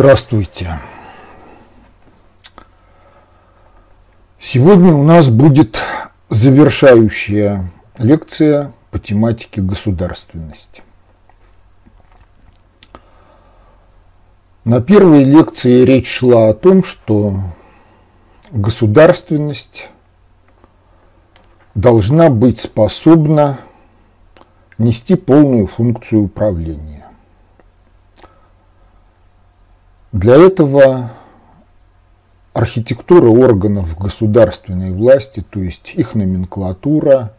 Здравствуйте. Сегодня у нас будет завершающая лекция по тематике государственности. На первой лекции речь шла о том, что государственность должна быть способна нести полную функцию управления. Для этого архитектура органов государственной власти, то есть их номенклатура,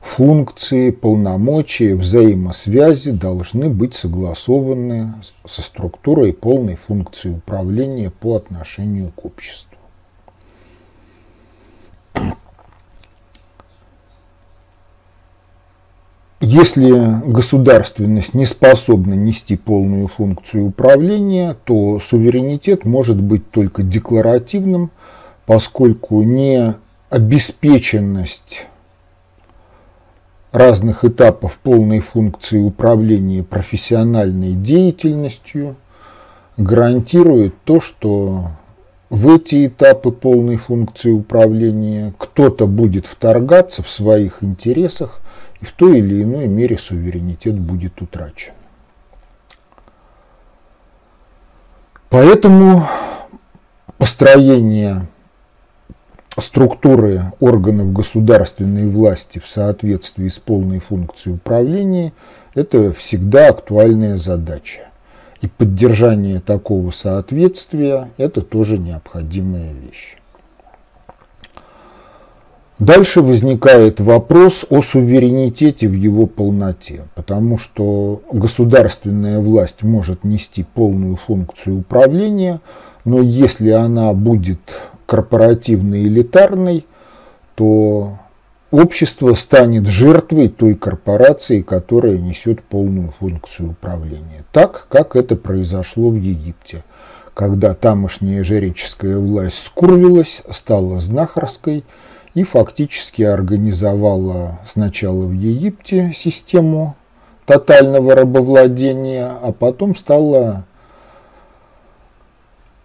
функции, полномочия, взаимосвязи должны быть согласованы со структурой полной функции управления по отношению к обществу. Если государственность не способна нести полную функцию управления, то суверенитет может быть только декларативным, поскольку не обеспеченность разных этапов полной функции управления профессиональной деятельностью гарантирует то, что в эти этапы полной функции управления кто-то будет вторгаться в своих интересах и в той или иной мере суверенитет будет утрачен. Поэтому построение структуры органов государственной власти в соответствии с полной функцией управления – это всегда актуальная задача. И поддержание такого соответствия – это тоже необходимая вещь. Дальше возникает вопрос о суверенитете в его полноте, потому что государственная власть может нести полную функцию управления, но если она будет корпоративной элитарной, то общество станет жертвой той корпорации, которая несет полную функцию управления. Так, как это произошло в Египте, когда тамошняя жреческая власть скурвилась, стала знахарской – и фактически организовала сначала в Египте систему тотального рабовладения, а потом стала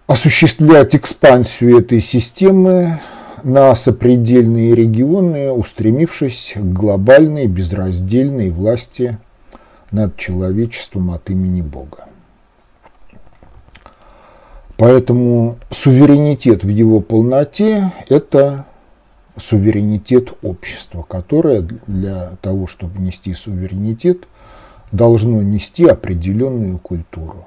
осуществлять экспансию этой системы на сопредельные регионы, устремившись к глобальной безраздельной власти над человечеством от имени Бога. Поэтому суверенитет в его полноте – это суверенитет общества, которое для того, чтобы нести суверенитет, должно нести определенную культуру.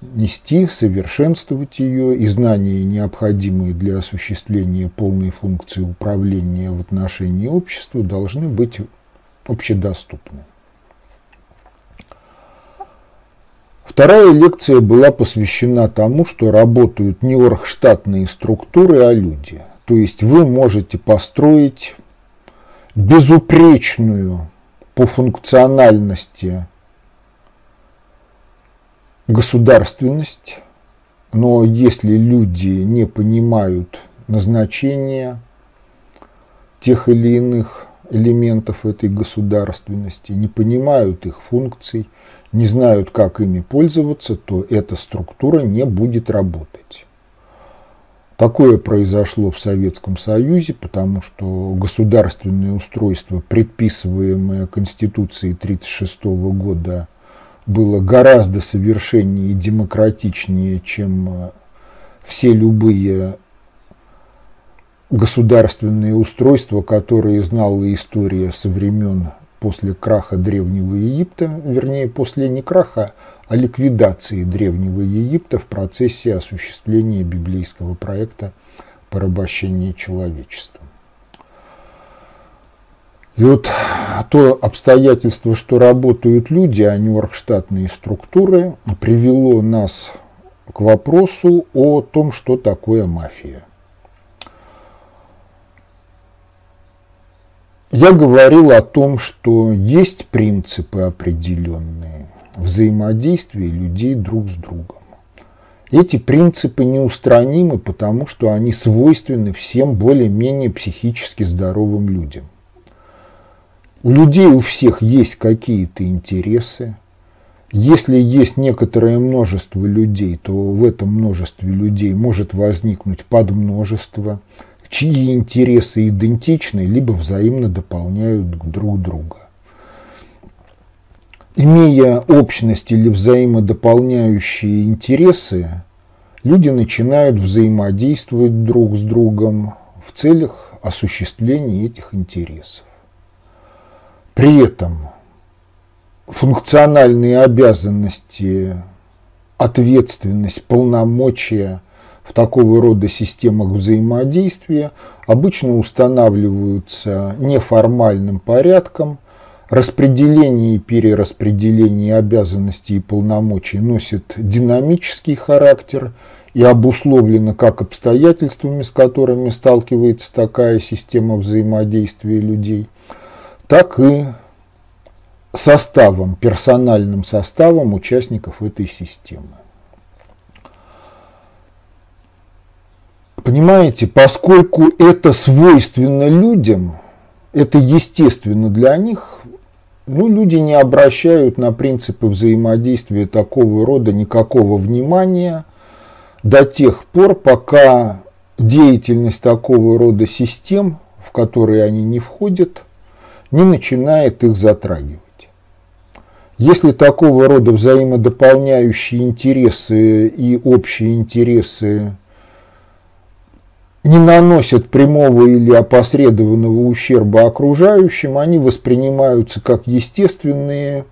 Нести, совершенствовать ее, и знания, необходимые для осуществления полной функции управления в отношении общества, должны быть общедоступны. Вторая лекция была посвящена тому, что работают не оргштатные структуры, а люди – то есть вы можете построить безупречную по функциональности государственность, но если люди не понимают назначения тех или иных элементов этой государственности, не понимают их функций, не знают, как ими пользоваться, то эта структура не будет работать. Такое произошло в Советском Союзе, потому что государственное устройство, предписываемое Конституцией 1936 года, было гораздо совершеннее и демократичнее, чем э, все любые государственные устройства, которые знала история со времен после краха Древнего Египта, вернее, после не краха, а ликвидации Древнего Египта в процессе осуществления библейского проекта порабощения человечества. И вот то обстоятельство, что работают люди, а не оргштатные структуры, привело нас к вопросу о том, что такое мафия – Я говорил о том, что есть принципы определенные взаимодействия людей друг с другом. Эти принципы неустранимы, потому что они свойственны всем более-менее психически здоровым людям. У людей у всех есть какие-то интересы, Если есть некоторое множество людей, то в этом множестве людей может возникнуть подмножество, чьи интересы идентичны, либо взаимно дополняют друг друга. Имея общность или взаимодополняющие интересы, люди начинают взаимодействовать друг с другом в целях осуществления этих интересов. При этом функциональные обязанности, ответственность, полномочия в такого рода системах взаимодействия обычно устанавливаются неформальным порядком, распределение и перераспределение обязанностей и полномочий носит динамический характер и обусловлено как обстоятельствами, с которыми сталкивается такая система взаимодействия людей, так и составом, персональным составом участников этой системы. Понимаете, поскольку это свойственно людям, это естественно для них, ну, люди не обращают на принципы взаимодействия такого рода никакого внимания до тех пор, пока деятельность такого рода систем, в которые они не входят, не начинает их затрагивать. Если такого рода взаимодополняющие интересы и общие интересы не наносят прямого или опосредованного ущерба окружающим, они воспринимаются как естественные,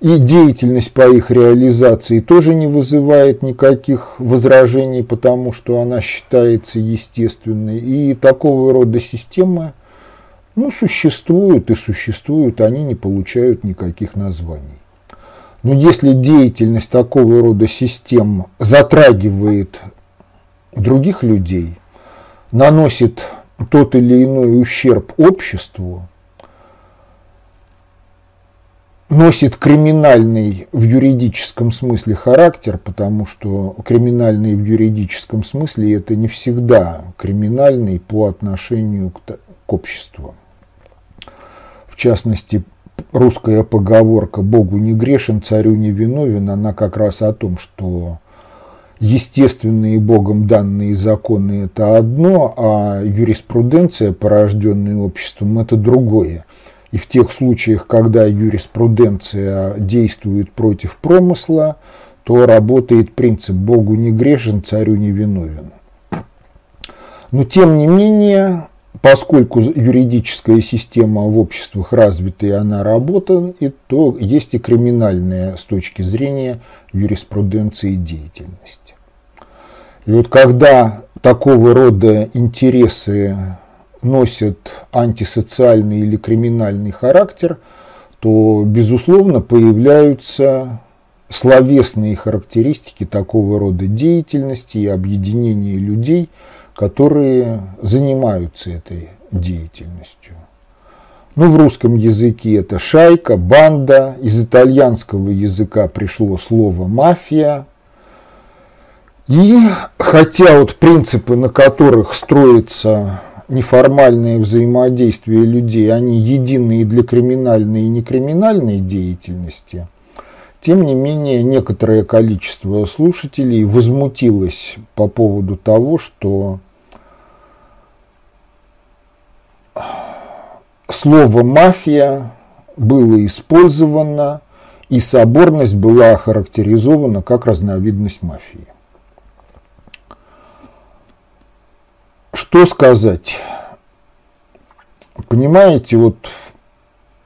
и деятельность по их реализации тоже не вызывает никаких возражений, потому что она считается естественной. И такого рода системы ну, существуют и существуют, они не получают никаких названий. Но если деятельность такого рода систем затрагивает других людей, наносит тот или иной ущерб обществу, носит криминальный в юридическом смысле характер, потому что криминальный в юридическом смысле это не всегда криминальный по отношению к, обществу. В частности, русская поговорка «Богу не грешен, царю не виновен», она как раз о том, что естественные Богом данные законы – это одно, а юриспруденция, порожденная обществом, – это другое. И в тех случаях, когда юриспруденция действует против промысла, то работает принцип «Богу не грешен, царю не виновен». Но тем не менее, поскольку юридическая система в обществах развита и она работает, то есть и криминальная с точки зрения юриспруденции деятельность. И вот когда такого рода интересы носят антисоциальный или криминальный характер, то, безусловно, появляются словесные характеристики такого рода деятельности и объединения людей – которые занимаются этой деятельностью. Ну, в русском языке это шайка, банда, из итальянского языка пришло слово мафия. И хотя вот принципы, на которых строится неформальное взаимодействие людей, они единые для криминальной и некриминальной деятельности – тем не менее, некоторое количество слушателей возмутилось по поводу того, что слово «мафия» было использовано, и соборность была охарактеризована как разновидность мафии. Что сказать? Понимаете, вот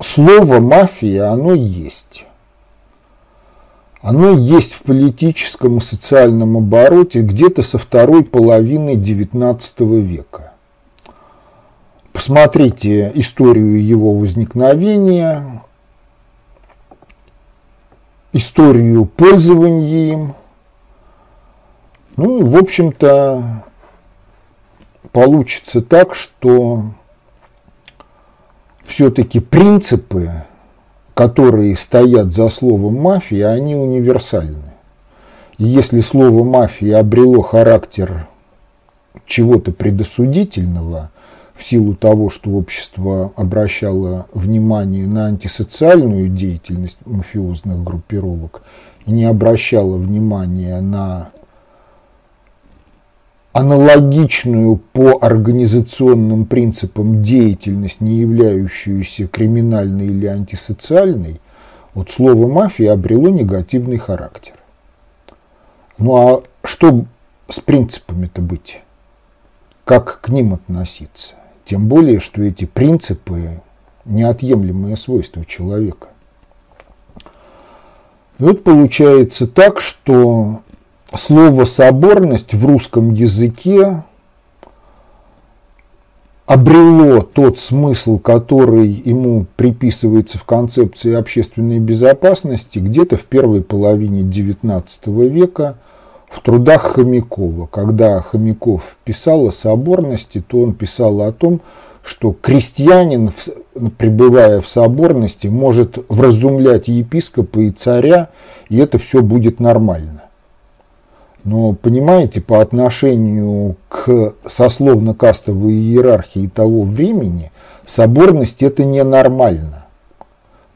слово «мафия», оно есть. Оно есть в политическом и социальном обороте где-то со второй половины XIX века. Посмотрите историю его возникновения, историю пользования им. Ну и, в общем-то, получится так, что все-таки принципы которые стоят за словом мафия, они универсальны. И если слово мафия обрело характер чего-то предосудительного, в силу того, что общество обращало внимание на антисоциальную деятельность мафиозных группировок и не обращало внимания на аналогичную по организационным принципам деятельность, не являющуюся криминальной или антисоциальной, вот слово «мафия» обрело негативный характер. Ну а что с принципами-то быть? Как к ним относиться? Тем более, что эти принципы – неотъемлемое свойство человека. И вот получается так, что слово «соборность» в русском языке обрело тот смысл, который ему приписывается в концепции общественной безопасности где-то в первой половине XIX века в трудах Хомякова. Когда Хомяков писал о соборности, то он писал о том, что крестьянин, пребывая в соборности, может вразумлять епископа и царя, и это все будет нормально. Но, понимаете, по отношению к сословно-кастовой иерархии того времени, соборность это ненормально.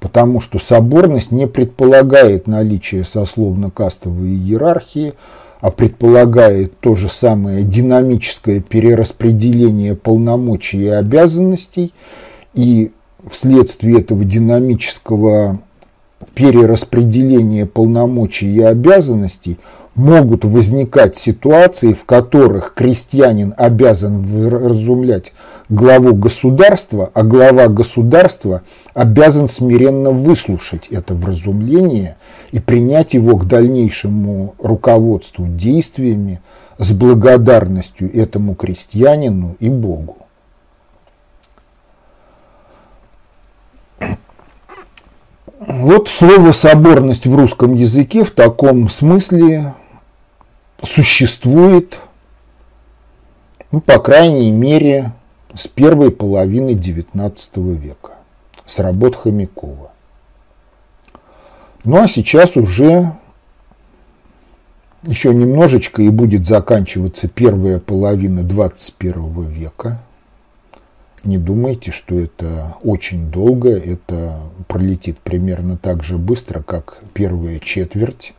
Потому что соборность не предполагает наличие сословно-кастовой иерархии, а предполагает то же самое динамическое перераспределение полномочий и обязанностей, и вследствие этого динамического перераспределения полномочий и обязанностей могут возникать ситуации, в которых крестьянин обязан вразумлять главу государства, а глава государства обязан смиренно выслушать это вразумление и принять его к дальнейшему руководству действиями с благодарностью этому крестьянину и Богу. Вот слово «соборность» в русском языке в таком смысле существует, ну, по крайней мере, с первой половины XIX века, с работ Хомякова. Ну а сейчас уже еще немножечко и будет заканчиваться первая половина XXI века. Не думайте, что это очень долго, это пролетит примерно так же быстро, как первая четверть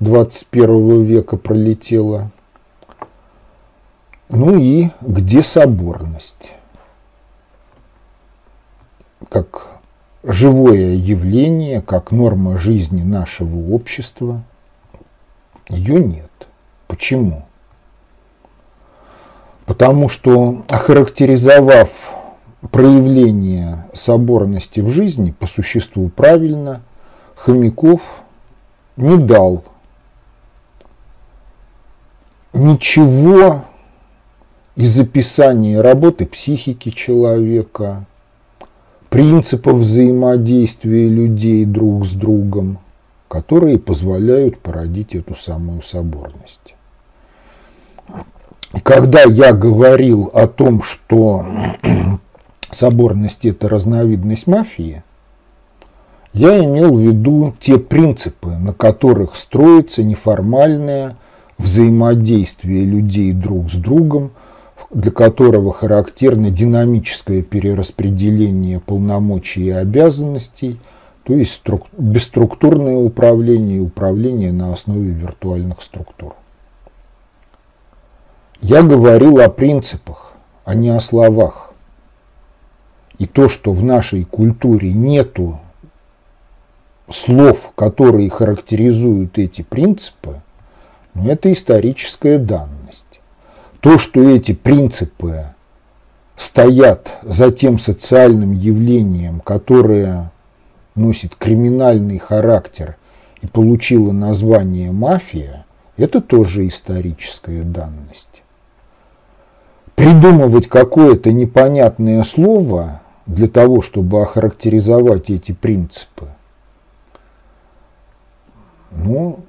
21 века пролетела. Ну и где соборность? Как живое явление, как норма жизни нашего общества, ее нет. Почему? Потому что, охарактеризовав проявление соборности в жизни по существу правильно, Хомяков не дал ничего из описания работы психики человека, принципов взаимодействия людей друг с другом, которые позволяют породить эту самую соборность. Когда я говорил о том, что соборность – это разновидность мафии, я имел в виду те принципы, на которых строится неформальное взаимодействие людей друг с другом, для которого характерно динамическое перераспределение полномочий и обязанностей, то есть бесструктурное управление и управление на основе виртуальных структур. Я говорил о принципах, а не о словах. И то, что в нашей культуре нету слов, которые характеризуют эти принципы, ну, это историческая данность. То, что эти принципы стоят за тем социальным явлением, которое носит криминальный характер и получило название мафия, это тоже историческая данность. Придумывать какое-то непонятное слово для того, чтобы охарактеризовать эти принципы, ну,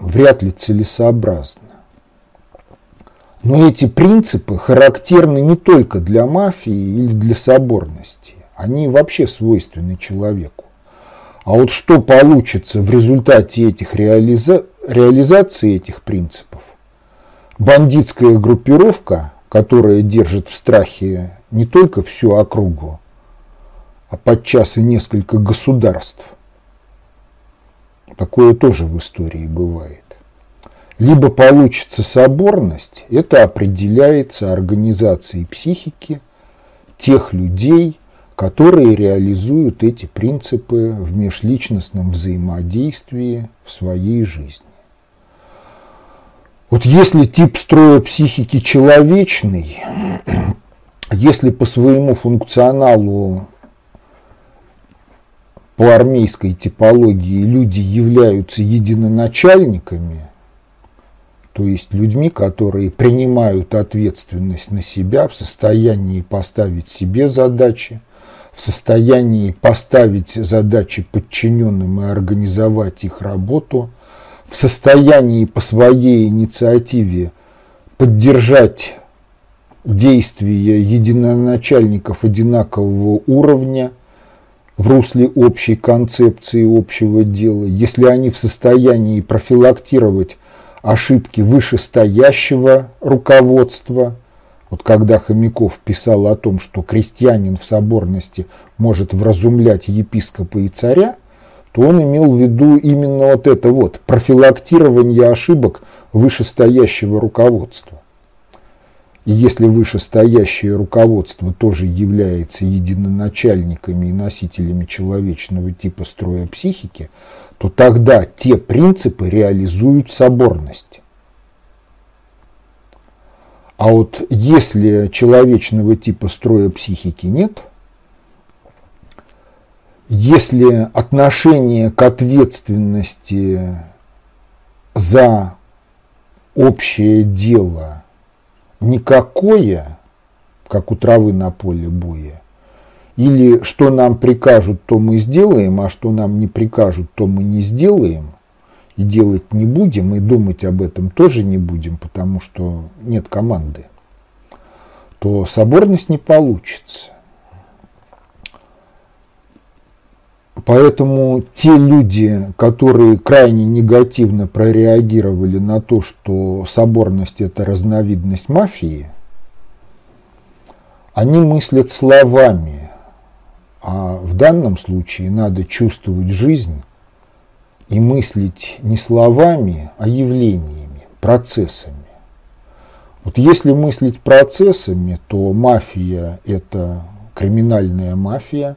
вряд ли целесообразно. Но эти принципы характерны не только для мафии или для соборности. Они вообще свойственны человеку. А вот что получится в результате этих реализа... реализации этих принципов, бандитская группировка которая держит в страхе не только всю округу, а подчас и несколько государств. Такое тоже в истории бывает. Либо получится соборность, это определяется организацией психики тех людей, которые реализуют эти принципы в межличностном взаимодействии в своей жизни. Вот если тип строя психики человечный, если по своему функционалу по армейской типологии люди являются единоначальниками, то есть людьми, которые принимают ответственность на себя, в состоянии поставить себе задачи, в состоянии поставить задачи подчиненным и организовать их работу, в состоянии по своей инициативе поддержать действия единоначальников одинакового уровня в русле общей концепции общего дела, если они в состоянии профилактировать ошибки вышестоящего руководства – вот когда Хомяков писал о том, что крестьянин в соборности может вразумлять епископа и царя, то он имел в виду именно вот это вот, профилактирование ошибок вышестоящего руководства. И если вышестоящее руководство тоже является единоначальниками и носителями человечного типа строя психики, то тогда те принципы реализуют соборность. А вот если человечного типа строя психики нет, если отношение к ответственности за общее дело никакое, как у травы на поле боя, или что нам прикажут, то мы сделаем, а что нам не прикажут, то мы не сделаем, и делать не будем, и думать об этом тоже не будем, потому что нет команды, то соборность не получится. Поэтому те люди, которые крайне негативно прореагировали на то, что соборность – это разновидность мафии, они мыслят словами, а в данном случае надо чувствовать жизнь и мыслить не словами, а явлениями, процессами. Вот если мыслить процессами, то мафия – это криминальная мафия,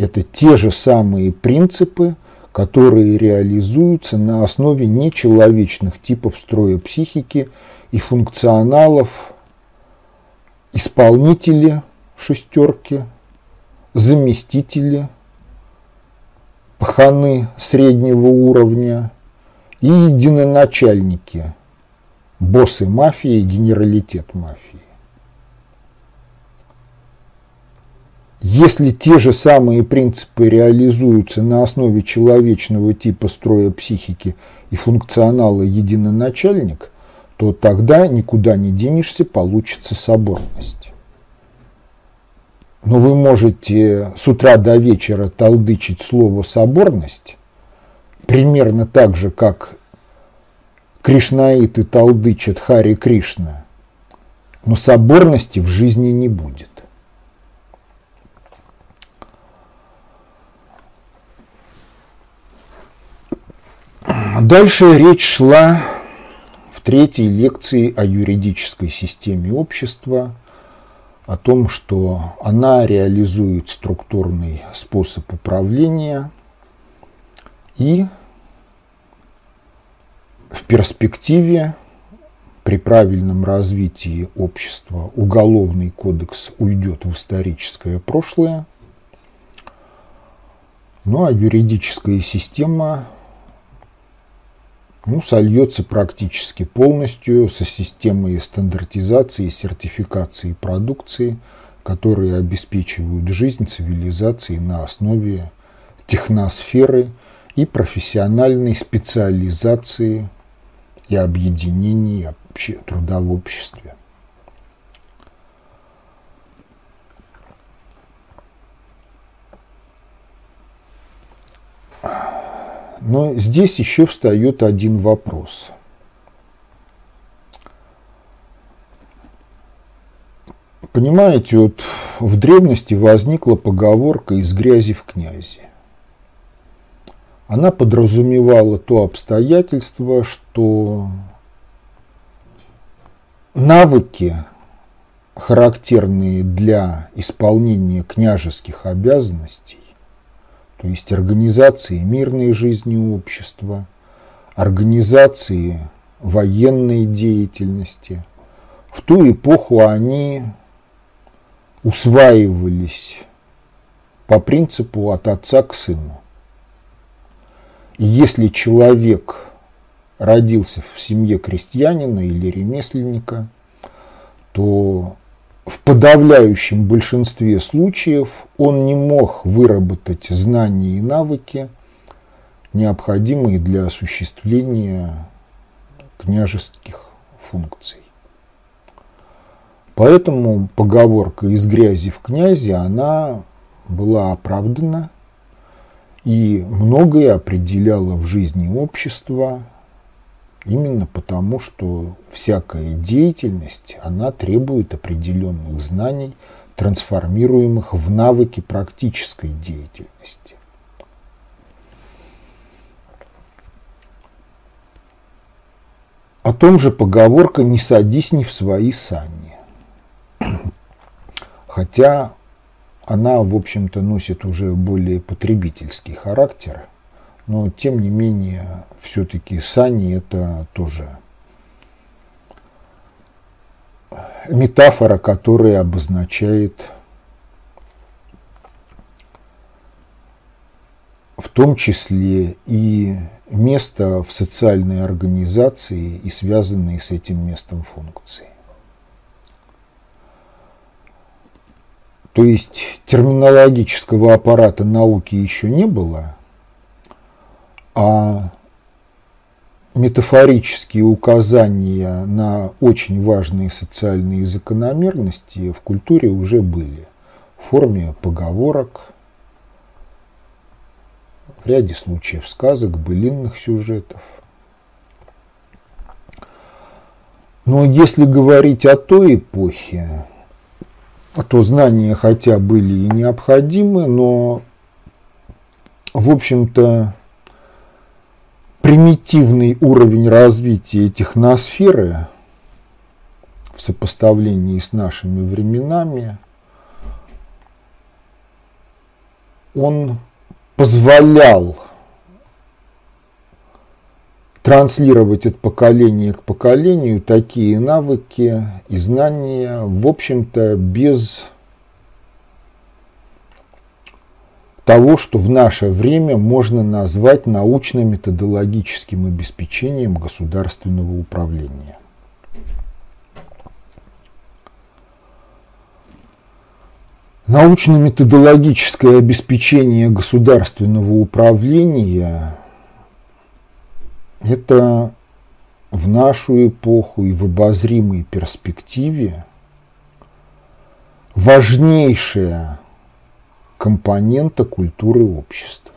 это те же самые принципы, которые реализуются на основе нечеловечных типов строя психики и функционалов исполнители шестерки, заместители – паханы среднего уровня и единоначальники, боссы мафии и генералитет мафии. Если те же самые принципы реализуются на основе человечного типа строя психики и функционала единоначальник, то тогда никуда не денешься, получится соборность. Но вы можете с утра до вечера толдычить слово «соборность», примерно так же, как кришнаиты толдычат Хари Кришна, но соборности в жизни не будет. Дальше речь шла в третьей лекции о юридической системе общества – о том, что она реализует структурный способ управления и в перспективе при правильном развитии общества уголовный кодекс уйдет в историческое прошлое, ну а юридическая система ну, сольется практически полностью со системой стандартизации и сертификации продукции, которые обеспечивают жизнь цивилизации на основе техносферы и профессиональной специализации и объединений труда в обществе. Но здесь еще встает один вопрос. Понимаете, вот в древности возникла поговорка «из грязи в князи». Она подразумевала то обстоятельство, что навыки, характерные для исполнения княжеских обязанностей, то есть организации мирной жизни общества, организации военной деятельности, в ту эпоху они усваивались по принципу от отца к сыну. И если человек родился в семье крестьянина или ремесленника, то в подавляющем большинстве случаев он не мог выработать знания и навыки, необходимые для осуществления княжеских функций. Поэтому поговорка «из грязи в князи» она была оправдана и многое определяла в жизни общества именно потому, что всякая деятельность, она требует определенных знаний, трансформируемых в навыки практической деятельности. О том же поговорка «не садись не в свои сани». Хотя она, в общем-то, носит уже более потребительский характер, но, тем не менее, все-таки сани – это тоже метафора, которая обозначает в том числе и место в социальной организации и связанные с этим местом функции. То есть терминологического аппарата науки еще не было, а метафорические указания на очень важные социальные закономерности в культуре уже были в форме поговорок, в ряде случаев сказок, былинных сюжетов. Но если говорить о той эпохе, то знания хотя были и необходимы, но, в общем-то, примитивный уровень развития техносферы в сопоставлении с нашими временами, он позволял транслировать от поколения к поколению такие навыки и знания, в общем-то, без того, что в наше время можно назвать научно-методологическим обеспечением государственного управления. Научно-методологическое обеспечение государственного управления – это в нашу эпоху и в обозримой перспективе важнейшая компонента культуры общества.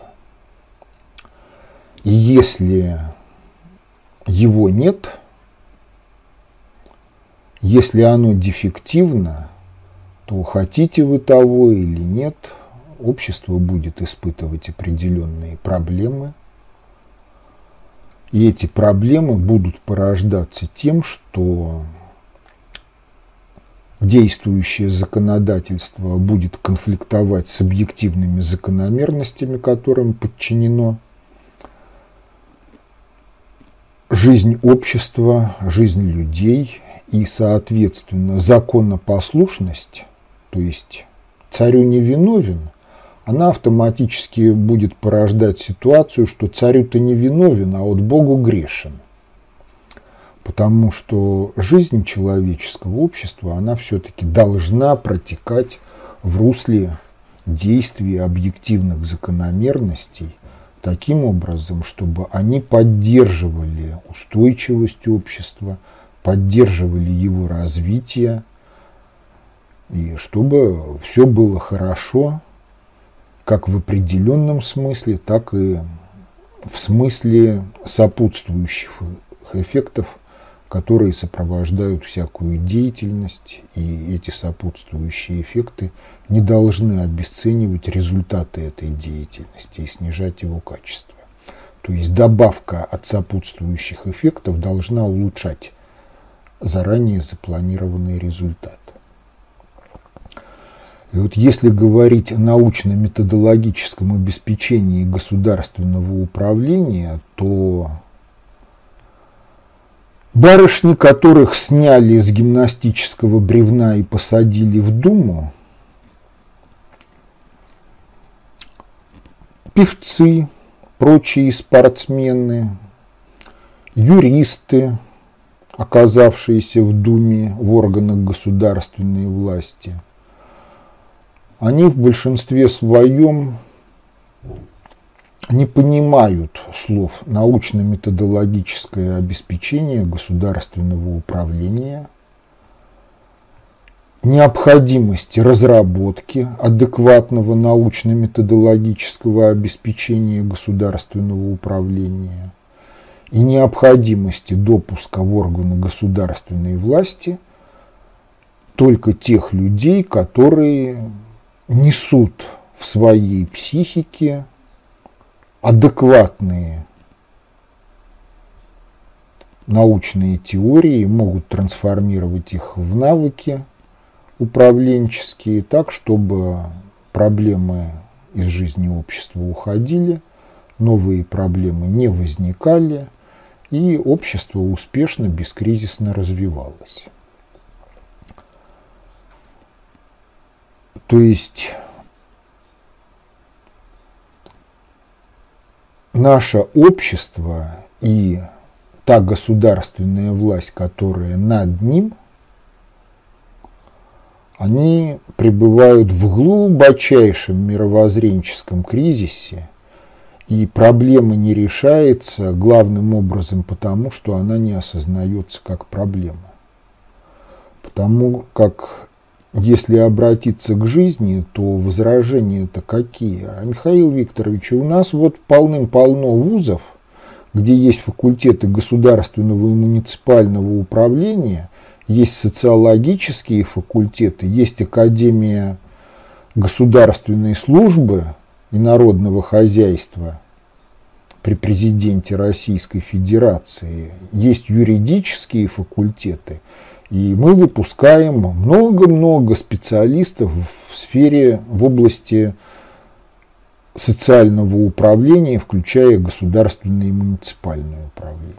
И если его нет, если оно дефективно – то хотите вы того или нет, общество будет испытывать определенные проблемы. И эти проблемы будут порождаться тем, что действующее законодательство будет конфликтовать с объективными закономерностями, которым подчинено жизнь общества, жизнь людей и, соответственно, законопослушность то есть царю не виновен, она автоматически будет порождать ситуацию, что царю-то не виновен, а вот Богу грешен. Потому что жизнь человеческого общества, она все-таки должна протекать в русле действий объективных закономерностей таким образом, чтобы они поддерживали устойчивость общества, поддерживали его развитие, и чтобы все было хорошо, как в определенном смысле, так и в смысле сопутствующих эффектов, которые сопровождают всякую деятельность, и эти сопутствующие эффекты не должны обесценивать результаты этой деятельности и снижать его качество. То есть добавка от сопутствующих эффектов должна улучшать заранее запланированный результат. И вот если говорить о научно-методологическом обеспечении государственного управления, то барышни, которых сняли с гимнастического бревна и посадили в Думу, певцы, прочие спортсмены, юристы, оказавшиеся в Думе в органах государственной власти, они в большинстве своем не понимают слов научно-методологическое обеспечение государственного управления, необходимости разработки адекватного научно-методологического обеспечения государственного управления – и необходимости допуска в органы государственной власти только тех людей, которые несут в своей психике адекватные научные теории, могут трансформировать их в навыки управленческие так, чтобы проблемы из жизни общества уходили, новые проблемы не возникали, и общество успешно, бескризисно развивалось. То есть наше общество и та государственная власть, которая над ним, они пребывают в глубочайшем мировоззренческом кризисе – и проблема не решается главным образом потому, что она не осознается как проблема. Потому как если обратиться к жизни, то возражения-то какие? А, Михаил Викторович, у нас вот полным-полно вузов, где есть факультеты государственного и муниципального управления, есть социологические факультеты, есть Академия государственной службы – и народного хозяйства при президенте Российской Федерации. Есть юридические факультеты, и мы выпускаем много-много специалистов в сфере, в области социального управления, включая государственное и муниципальное управление.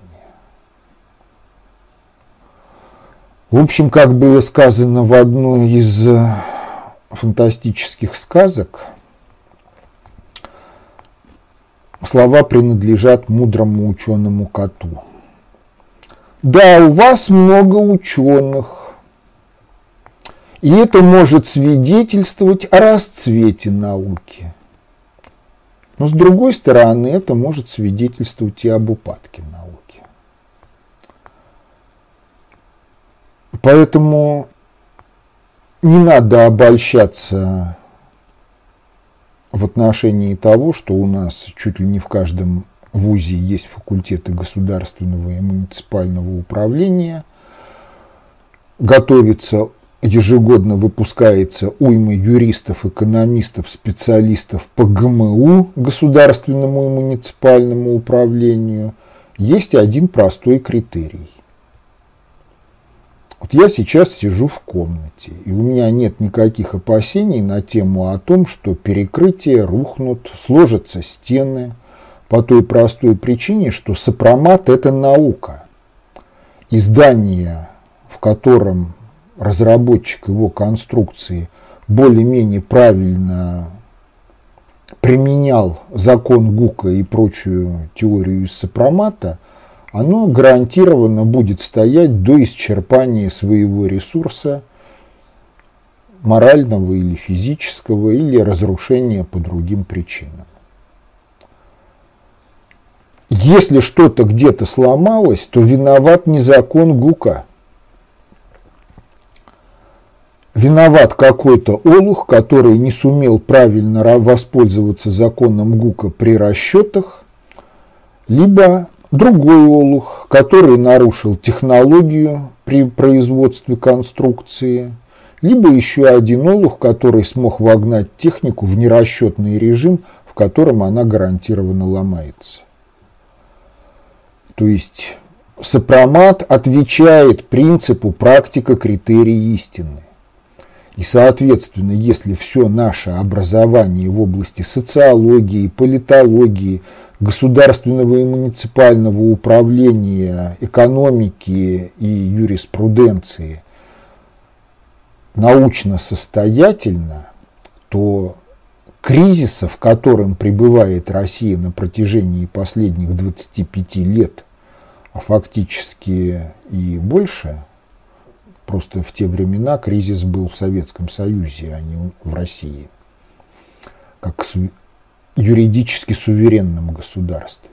В общем, как было сказано в одной из фантастических сказок, слова принадлежат мудрому ученому коту. Да, у вас много ученых, и это может свидетельствовать о расцвете науки. Но с другой стороны, это может свидетельствовать и об упадке науки. Поэтому не надо обольщаться в отношении того, что у нас чуть ли не в каждом вузе есть факультеты государственного и муниципального управления, готовится ежегодно выпускается уйма юристов, экономистов, специалистов по ГМУ, государственному и муниципальному управлению, есть один простой критерий. Вот я сейчас сижу в комнате, и у меня нет никаких опасений на тему о том, что перекрытия рухнут, сложатся стены, по той простой причине, что сопромат – это наука. И здание, в котором разработчик его конструкции более-менее правильно применял закон Гука и прочую теорию из сопромата – оно гарантированно будет стоять до исчерпания своего ресурса морального или физического, или разрушения по другим причинам. Если что-то где-то сломалось, то виноват не закон Гука. Виноват какой-то олух, который не сумел правильно воспользоваться законом Гука при расчетах, либо другой олух, который нарушил технологию при производстве конструкции, либо еще один олух, который смог вогнать технику в нерасчетный режим, в котором она гарантированно ломается. То есть сопромат отвечает принципу практика критерии истины. И, соответственно, если все наше образование в области социологии, политологии, государственного и муниципального управления, экономики и юриспруденции научно состоятельно, то кризиса, в котором пребывает Россия на протяжении последних 25 лет, а фактически и больше, просто в те времена кризис был в Советском Союзе, а не в России, как юридически суверенном государстве.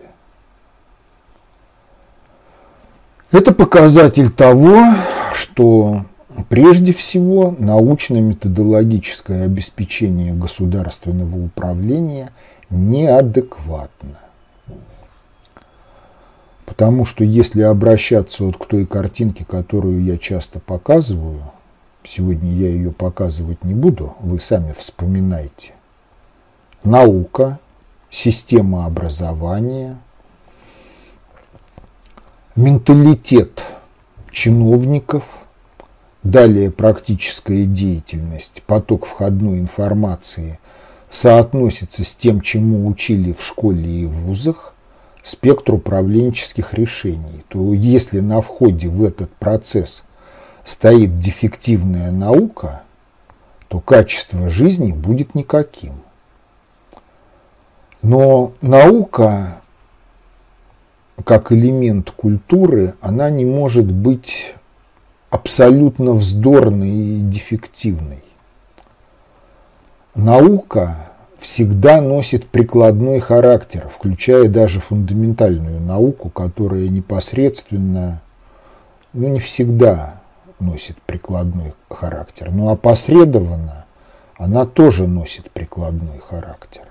Это показатель того, что Прежде всего, научно-методологическое обеспечение государственного управления неадекватно. Потому что если обращаться вот к той картинке, которую я часто показываю, сегодня я ее показывать не буду, вы сами вспоминайте. Наука, система образования, менталитет чиновников – Далее практическая деятельность, поток входной информации соотносится с тем, чему учили в школе и вузах, спектр управленческих решений, то если на входе в этот процесс стоит дефективная наука, то качество жизни будет никаким. Но наука, как элемент культуры, она не может быть абсолютно вздорный и дефективный. Наука всегда носит прикладной характер, включая даже фундаментальную науку, которая непосредственно, ну не всегда носит прикладной характер, но опосредованно она тоже носит прикладной характер.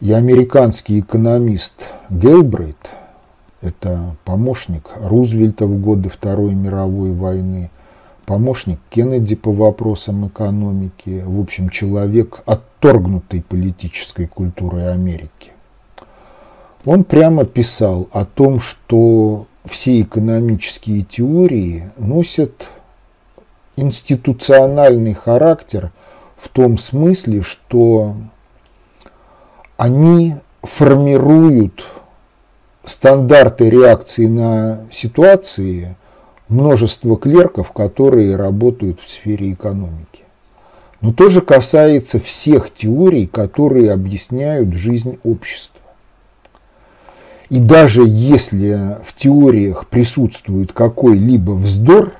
И американский экономист Гелбрейт – это помощник Рузвельта в годы Второй мировой войны, помощник Кеннеди по вопросам экономики, в общем, человек, отторгнутый политической культурой Америки. Он прямо писал о том, что все экономические теории носят институциональный характер в том смысле, что они формируют стандарты реакции на ситуации множество клерков, которые работают в сфере экономики. Но тоже касается всех теорий, которые объясняют жизнь общества. И даже если в теориях присутствует какой-либо вздор,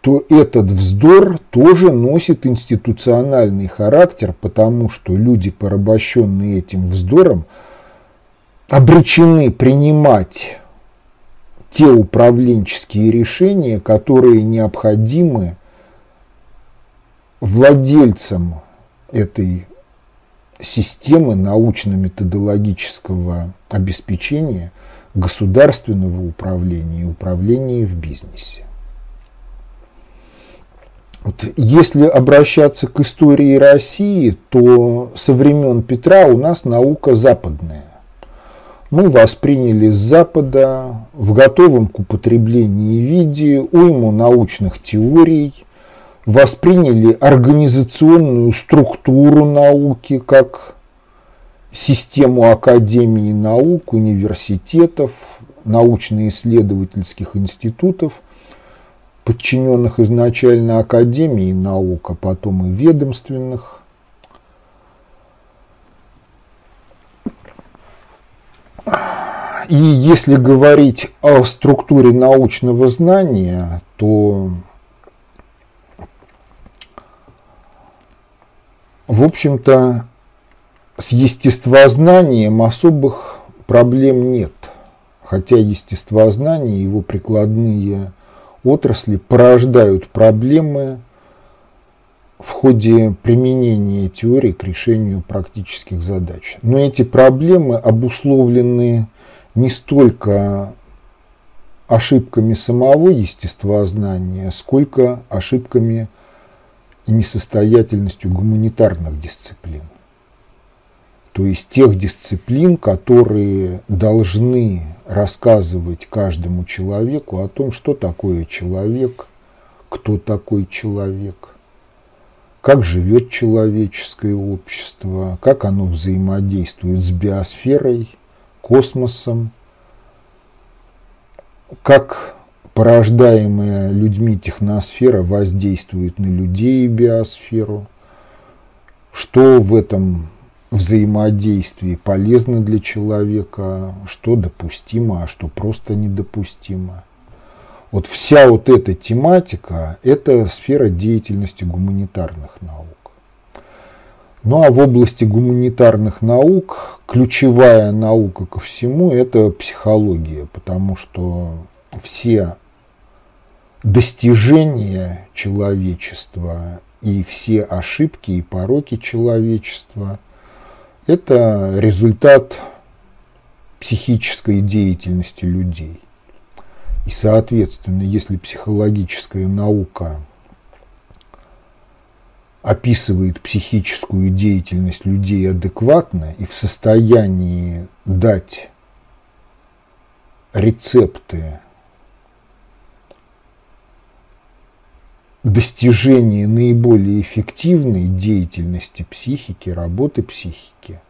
то этот вздор тоже носит институциональный характер, потому что люди, порабощенные этим вздором, обречены принимать те управленческие решения, которые необходимы владельцам этой системы научно-методологического обеспечения государственного управления и управления в бизнесе. Вот если обращаться к истории России, то со времен Петра у нас наука западная мы восприняли с Запада в готовом к употреблению виде уйму научных теорий, восприняли организационную структуру науки как систему академии наук, университетов, научно-исследовательских институтов, подчиненных изначально Академии наук, а потом и ведомственных И если говорить о структуре научного знания, то, в общем-то, с естествознанием особых проблем нет. Хотя естествознание и его прикладные отрасли порождают проблемы в ходе применения теории к решению практических задач. Но эти проблемы обусловлены не столько ошибками самого естествознания, сколько ошибками и несостоятельностью гуманитарных дисциплин. То есть тех дисциплин, которые должны рассказывать каждому человеку о том, что такое человек, кто такой человек, как живет человеческое общество, как оно взаимодействует с биосферой, космосом, как порождаемая людьми техносфера воздействует на людей и биосферу, что в этом взаимодействии полезно для человека, что допустимо, а что просто недопустимо. Вот вся вот эта тематика – это сфера деятельности гуманитарных наук. Ну а в области гуманитарных наук ключевая наука ко всему – это психология, потому что все достижения человечества и все ошибки и пороки человечества – это результат психической деятельности людей. И, соответственно, если психологическая наука описывает психическую деятельность людей адекватно и в состоянии дать рецепты достижения наиболее эффективной деятельности психики, работы психики,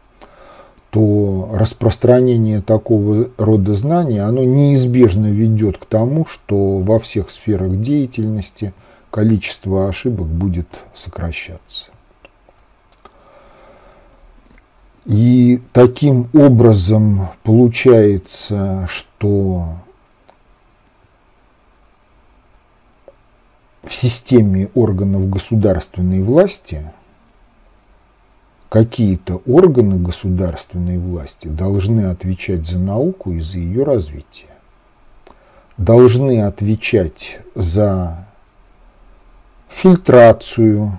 то распространение такого рода знаний, оно неизбежно ведет к тому, что во всех сферах деятельности – количество ошибок будет сокращаться. И таким образом получается, что в системе органов государственной власти какие-то органы государственной власти должны отвечать за науку и за ее развитие. Должны отвечать за фильтрацию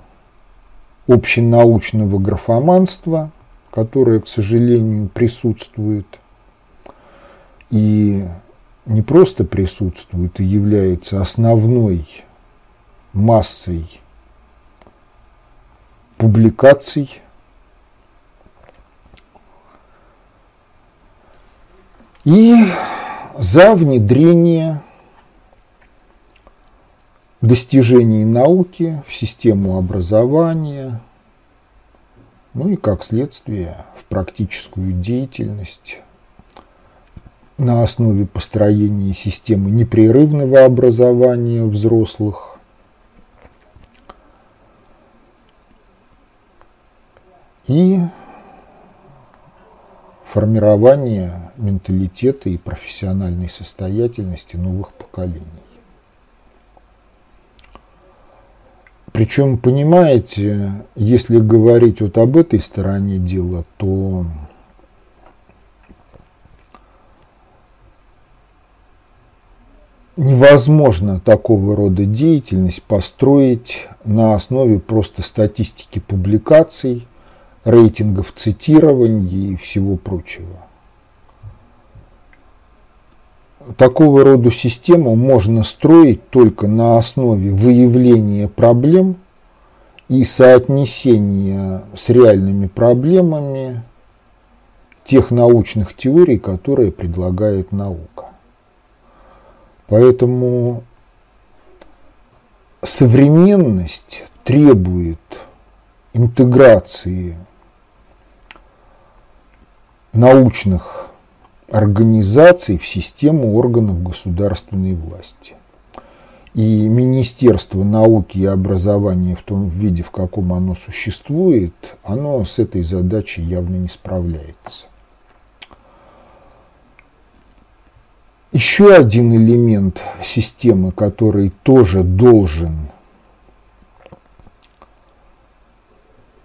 общенаучного графоманства, которое, к сожалению, присутствует и не просто присутствует и является основной массой публикаций, и за внедрение достижений науки в систему образования, ну и как следствие в практическую деятельность на основе построения системы непрерывного образования взрослых. И формирование менталитета и профессиональной состоятельности новых поколений. Причем, понимаете, если говорить вот об этой стороне дела, то невозможно такого рода деятельность построить на основе просто статистики публикаций, рейтингов цитирования и всего прочего такого рода систему можно строить только на основе выявления проблем и соотнесения с реальными проблемами тех научных теорий, которые предлагает наука. Поэтому современность требует интеграции научных организаций в систему органов государственной власти. И Министерство науки и образования в том виде, в каком оно существует, оно с этой задачей явно не справляется. Еще один элемент системы, который тоже должен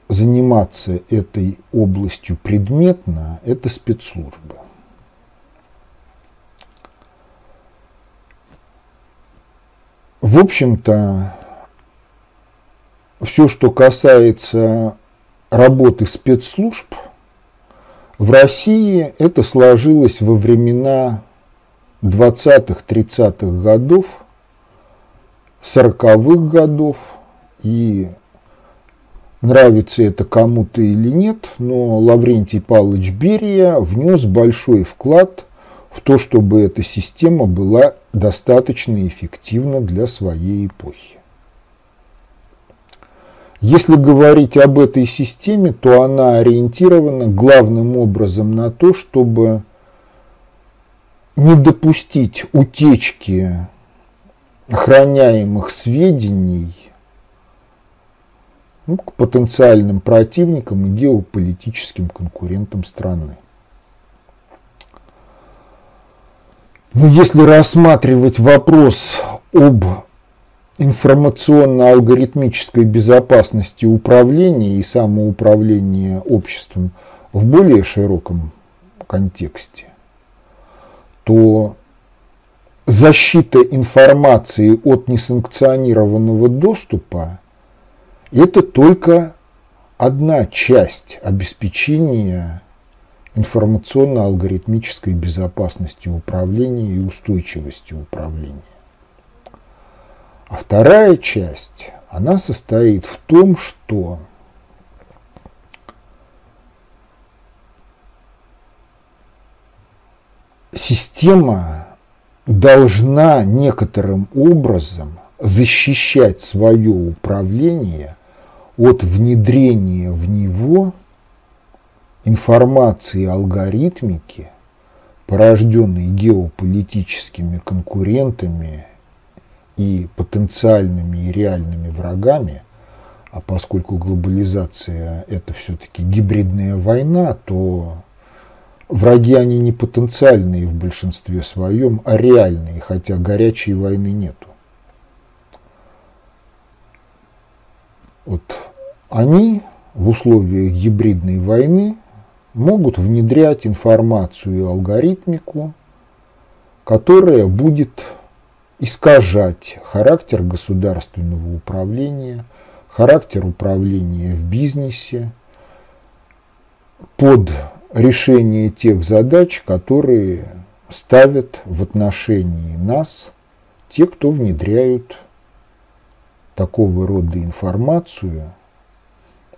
заниматься этой областью предметно, это спецслужбы. В общем-то, все, что касается работы спецслужб, В России это сложилось во времена 20-30-х годов, 40-х годов, и нравится это кому-то или нет, но Лаврентий Павлович Берия внес большой вклад в то, чтобы эта система была достаточно эффективна для своей эпохи. Если говорить об этой системе, то она ориентирована главным образом на то, чтобы не допустить утечки охраняемых сведений ну, к потенциальным противникам и геополитическим конкурентам страны. Но если рассматривать вопрос об информационно-алгоритмической безопасности управления и самоуправления обществом в более широком контексте, то защита информации от несанкционированного доступа – это только одна часть обеспечения информационно-алгоритмической безопасности управления и устойчивости управления. А вторая часть, она состоит в том, что система должна некоторым образом защищать свое управление от внедрения в него информации и алгоритмики, порожденной геополитическими конкурентами и потенциальными и реальными врагами, а поскольку глобализация это все-таки гибридная война, то враги они не потенциальные в большинстве своем, а реальные, хотя горячей войны нету. Вот они в условиях гибридной войны могут внедрять информацию и алгоритмику, которая будет искажать характер государственного управления, характер управления в бизнесе под решение тех задач, которые ставят в отношении нас те, кто внедряют такого рода информацию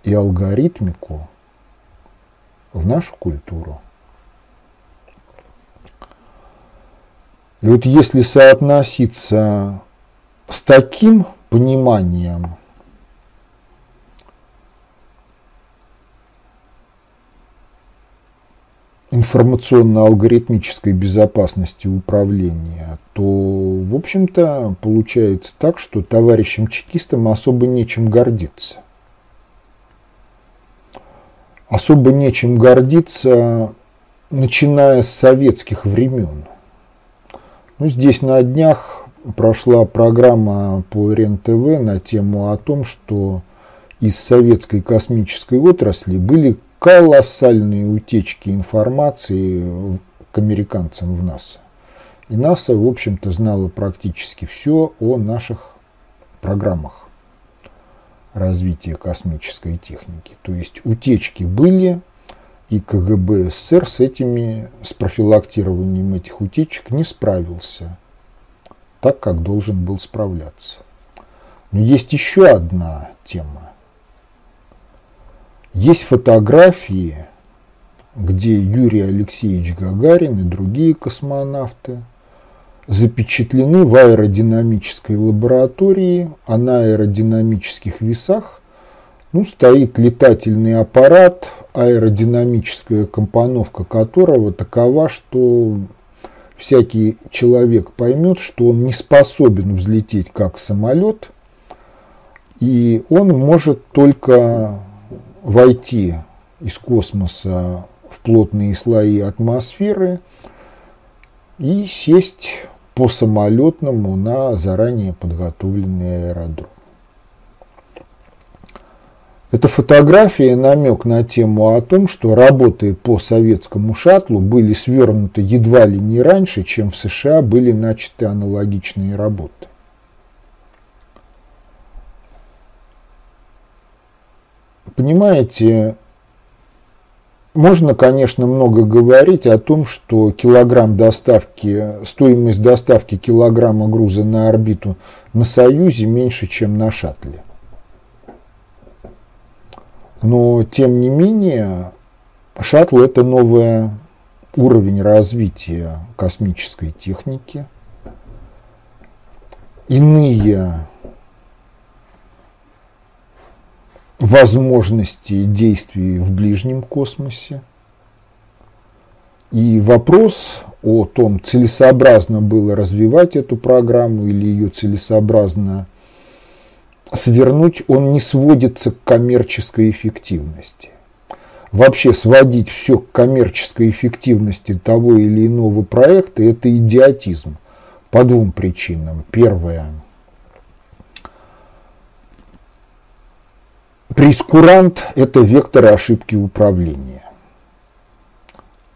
и алгоритмику в нашу культуру. И вот если соотноситься с таким пониманием информационно-алгоритмической безопасности управления, то, в общем-то, получается так, что товарищам чекистам особо нечем гордиться. Особо нечем гордиться, начиная с советских времен. Ну, здесь на днях прошла программа по РЕН-ТВ на тему о том, что из советской космической отрасли были колоссальные утечки информации к американцам в НАСА. И НАСА, в общем-то, знала практически все о наших программах развития космической техники. То есть утечки были, и КГБ СССР с этими, с профилактированием этих утечек не справился так, как должен был справляться. Но есть еще одна тема. Есть фотографии, где Юрий Алексеевич Гагарин и другие космонавты запечатлены в аэродинамической лаборатории, а на аэродинамических весах ну, стоит летательный аппарат, аэродинамическая компоновка которого такова, что всякий человек поймет, что он не способен взлететь как самолет, и он может только войти из космоса в плотные слои атмосферы и сесть по самолетному на заранее подготовленный аэродром. Эта фотография – намек на тему о том, что работы по советскому шаттлу были свернуты едва ли не раньше, чем в США были начаты аналогичные работы. Понимаете, можно, конечно, много говорить о том, что килограмм доставки, стоимость доставки килограмма груза на орбиту на Союзе меньше, чем на шаттле. Но, тем не менее, шаттл – это новый уровень развития космической техники. Иные возможности действий в ближнем космосе. И вопрос о том, целесообразно было развивать эту программу или ее целесообразно свернуть, он не сводится к коммерческой эффективности. Вообще сводить все к коммерческой эффективности того или иного проекта – это идиотизм по двум причинам. Первое – Прескурант – это вектор ошибки управления.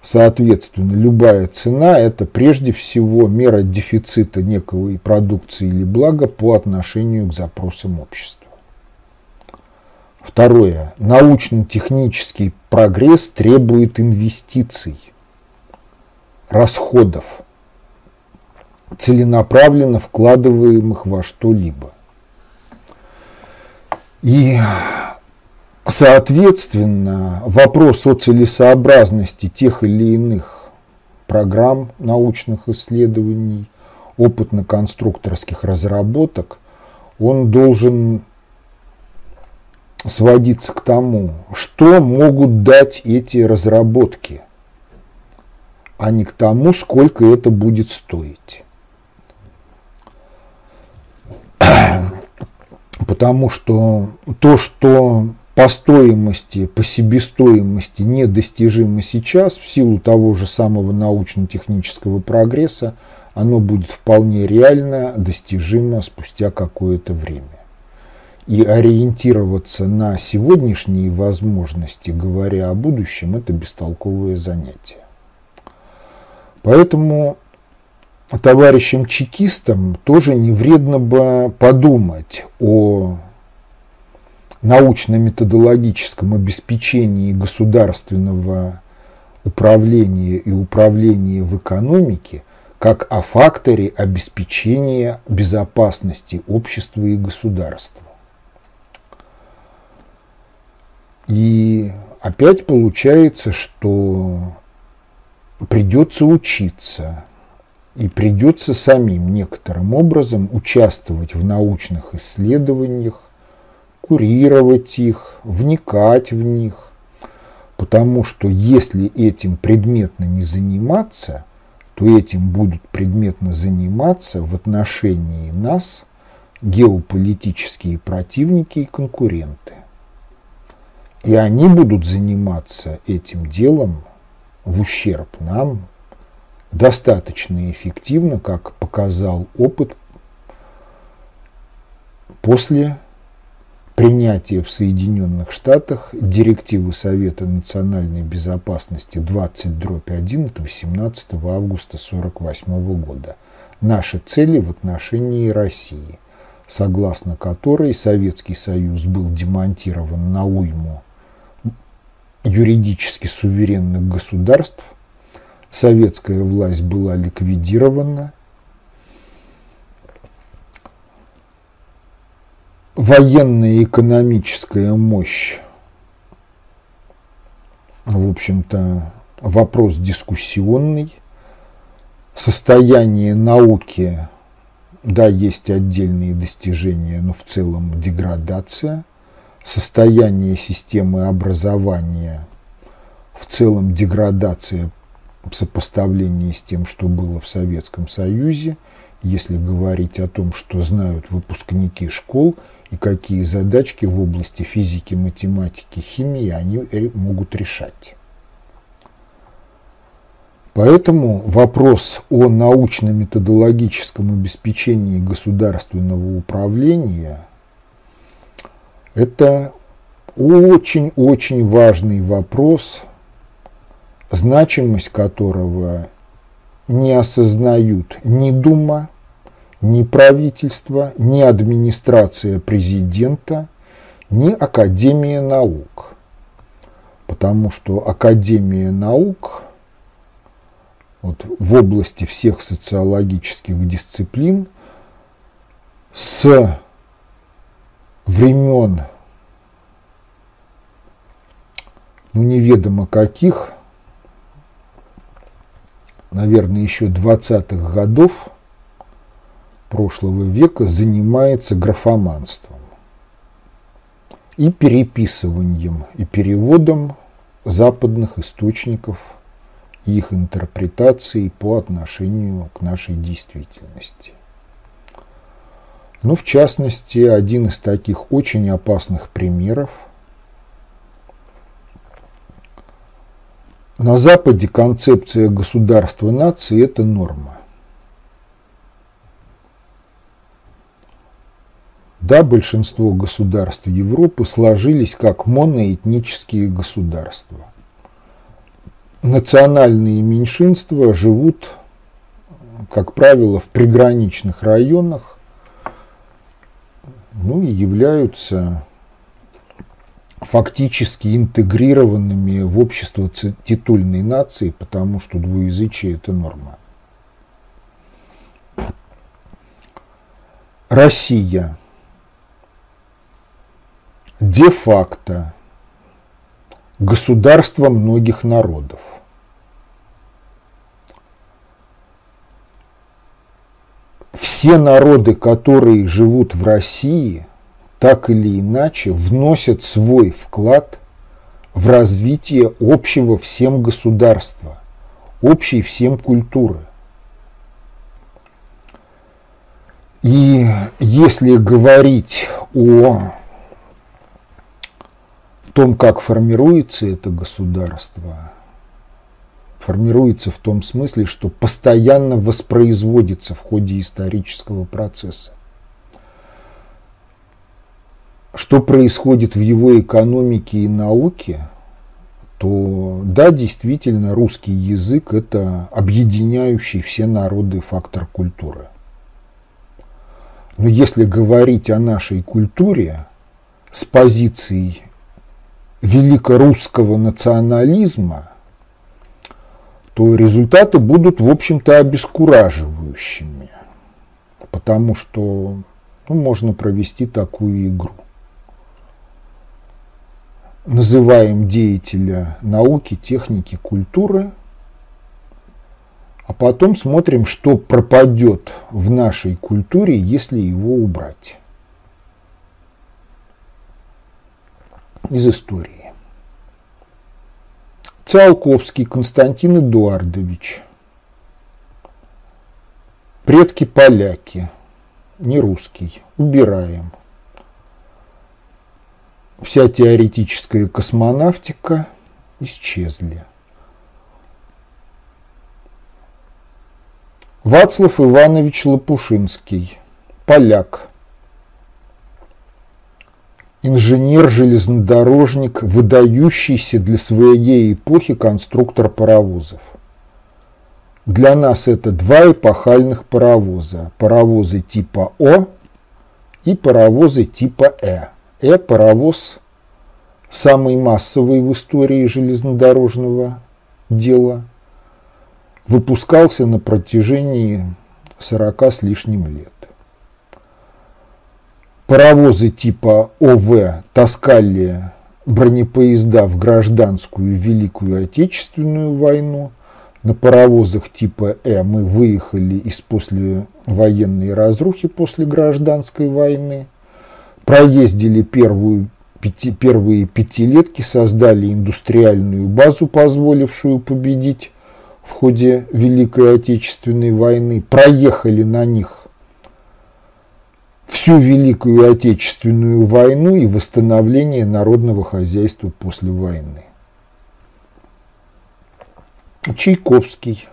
Соответственно, любая цена – это прежде всего мера дефицита некой продукции или блага по отношению к запросам общества. Второе. Научно-технический прогресс требует инвестиций, расходов, целенаправленно вкладываемых во что-либо. И Соответственно, вопрос о целесообразности тех или иных программ научных исследований, опытно-конструкторских разработок, он должен сводиться к тому, что могут дать эти разработки, а не к тому, сколько это будет стоить. Потому что то, что по стоимости, по себестоимости недостижимо сейчас, в силу того же самого научно-технического прогресса, оно будет вполне реально достижимо спустя какое-то время. И ориентироваться на сегодняшние возможности, говоря о будущем, это бестолковое занятие. Поэтому товарищам-чекистам тоже не вредно бы подумать о научно-методологическом обеспечении государственного управления и управления в экономике как о факторе обеспечения безопасности общества и государства. И опять получается, что придется учиться и придется самим некоторым образом участвовать в научных исследованиях, курировать их, вникать в них. Потому что если этим предметно не заниматься, то этим будут предметно заниматься в отношении нас геополитические противники и конкуренты. И они будут заниматься этим делом в ущерб нам достаточно эффективно, как показал опыт после принятие в Соединенных Штатах директивы Совета национальной безопасности 20-1 от 18 августа 1948 года. Наши цели в отношении России, согласно которой Советский Союз был демонтирован на уйму юридически суверенных государств, советская власть была ликвидирована – военная и экономическая мощь, в общем-то, вопрос дискуссионный. Состояние науки, да, есть отдельные достижения, но в целом деградация. Состояние системы образования, в целом деградация в сопоставлении с тем, что было в Советском Союзе, если говорить о том, что знают выпускники школ – и какие задачки в области физики, математики, химии они могут решать. Поэтому вопрос о научно-методологическом обеспечении государственного управления – это очень-очень важный вопрос, значимость которого не осознают ни Дума, ни правительство, ни администрация президента, ни Академия наук. потому что Академия наук вот, в области всех социологических дисциплин с времен ну неведомо каких, наверное, еще 20-х годов прошлого века занимается графоманством и переписыванием и переводом западных источников и их интерпретации по отношению к нашей действительности. Ну, в частности, один из таких очень опасных примеров – На Западе концепция государства нации – это норма. Да, большинство государств Европы сложились как моноэтнические государства. Национальные меньшинства живут, как правило, в приграничных районах, ну и являются фактически интегрированными в общество титульной нации, потому что двуязычие – это норма. Россия де-факто государство многих народов. Все народы, которые живут в России – так или иначе вносят свой вклад в развитие общего всем государства, общей всем культуры. И если говорить о том, как формируется это государство, формируется в том смысле, что постоянно воспроизводится в ходе исторического процесса что происходит в его экономике и науке, то да, действительно, русский язык – это объединяющий все народы фактор культуры. Но если говорить о нашей культуре с позицией великорусского национализма, то результаты будут, в общем-то, обескураживающими, потому что ну, можно провести такую игру называем деятеля науки, техники, культуры, а потом смотрим, что пропадет в нашей культуре, если его убрать. Из истории. Циолковский Константин Эдуардович. Предки поляки, не русский. Убираем – вся теоретическая космонавтика исчезли. Вацлав Иванович Лопушинский, поляк, инженер-железнодорожник, выдающийся для своей эпохи конструктор паровозов. Для нас это два эпохальных паровоза. Паровозы типа О и паровозы типа Э. Э-паровоз, самый массовый в истории железнодорожного дела, выпускался на протяжении 40 с лишним лет. Паровозы типа ОВ таскали бронепоезда в гражданскую Великую Отечественную войну. На паровозах типа Э мы выехали из послевоенной разрухи после гражданской войны проездили первую, пяти, первые пятилетки, создали индустриальную базу, позволившую победить в ходе Великой Отечественной войны, проехали на них всю Великую Отечественную войну и восстановление народного хозяйства после войны. Чайковский,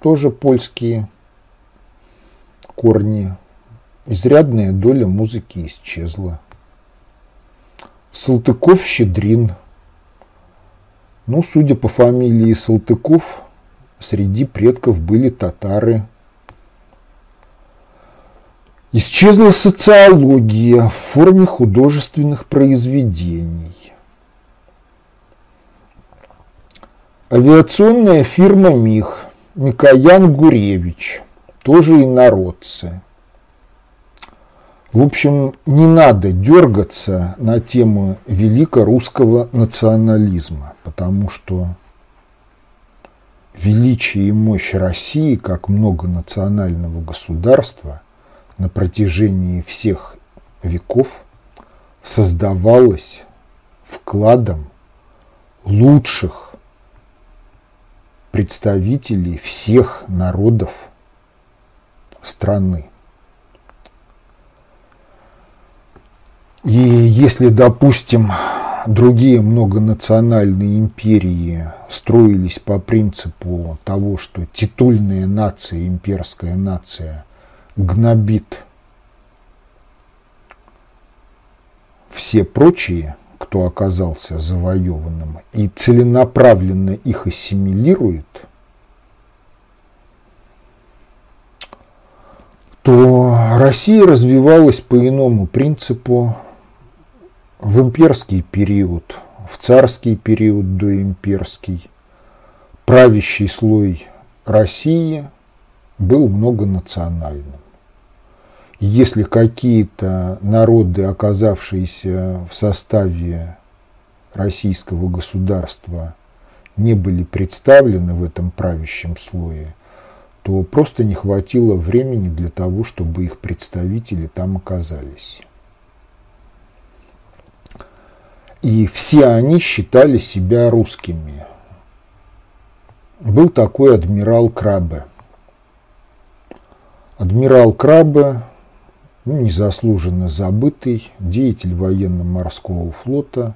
тоже польские корни изрядная доля музыки исчезла. Салтыков-Щедрин. Ну, судя по фамилии Салтыков, среди предков были татары. Исчезла социология в форме художественных произведений. Авиационная фирма МИХ, Микоян Гуревич, тоже инородцы. В общем, не надо дергаться на тему великорусского национализма, потому что величие и мощь России как многонационального государства на протяжении всех веков создавалось вкладом лучших представителей всех народов страны. И если, допустим, другие многонациональные империи строились по принципу того, что титульная нация, имперская нация гнобит все прочие, кто оказался завоеванным, и целенаправленно их ассимилирует, то Россия развивалась по иному принципу в имперский период, в царский период доимперский, правящий слой России был многонациональным. Если какие-то народы, оказавшиеся в составе российского государства, не были представлены в этом правящем слое, то просто не хватило времени для того, чтобы их представители там оказались. И все они считали себя русскими. Был такой адмирал Крабе. Адмирал Крабе, ну, незаслуженно забытый, деятель военно-морского флота,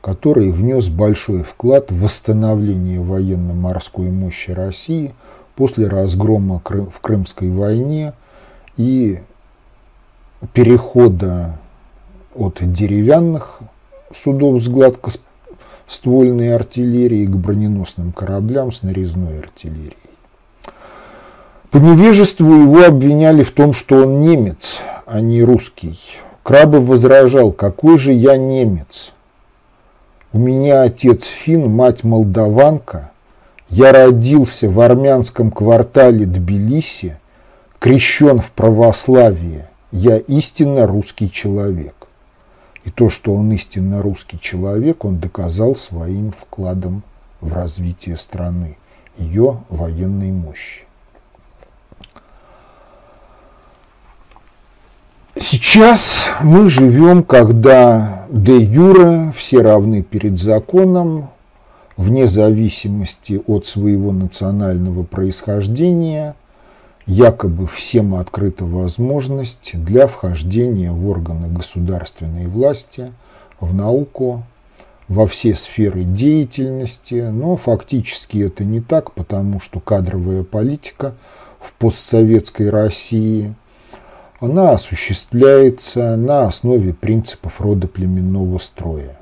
который внес большой вклад в восстановление военно-морской мощи России после разгрома в Крымской войне и перехода от деревянных судов с гладкоствольной артиллерией к броненосным кораблям с нарезной артиллерией. По невежеству его обвиняли в том, что он немец, а не русский. Крабов возражал, какой же я немец? У меня отец фин, мать молдаванка. Я родился в армянском квартале Тбилиси, крещен в православие. Я истинно русский человек. И то, что он истинно русский человек, он доказал своим вкладом в развитие страны, ее военной мощи. Сейчас мы живем, когда де юре все равны перед законом, вне зависимости от своего национального происхождения – якобы всем открыта возможность для вхождения в органы государственной власти, в науку, во все сферы деятельности, но фактически это не так, потому что кадровая политика в постсоветской России, она осуществляется на основе принципов родоплеменного строя.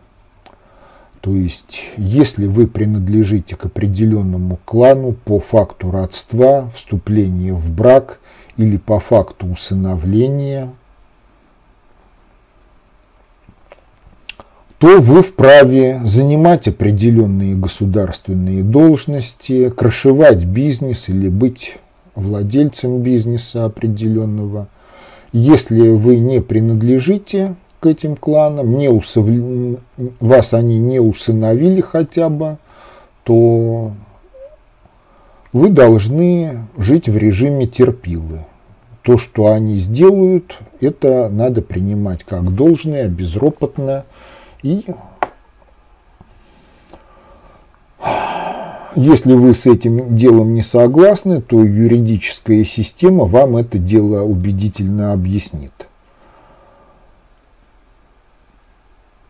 То есть, если вы принадлежите к определенному клану по факту родства, вступления в брак или по факту усыновления, то вы вправе занимать определенные государственные должности, крышевать бизнес или быть владельцем бизнеса определенного. Если вы не принадлежите этим кланам, не усов... вас они не усыновили хотя бы, то вы должны жить в режиме терпилы. То, что они сделают, это надо принимать как должное, безропотно. И если вы с этим делом не согласны, то юридическая система вам это дело убедительно объяснит.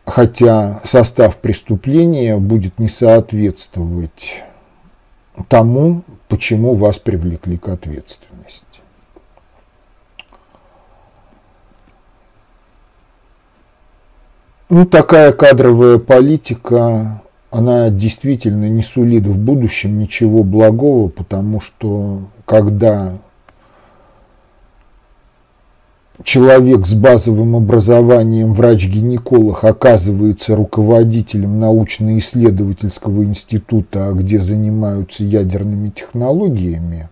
Хотя состав преступления будет не соответствовать тому, почему вас привлекли к ответственности. Ну, такая кадровая политика, она действительно не сулит в будущем ничего благого, потому что когда человек с базовым образованием врач-гинеколог оказывается руководителем научно-исследовательского института, где занимаются ядерными технологиями,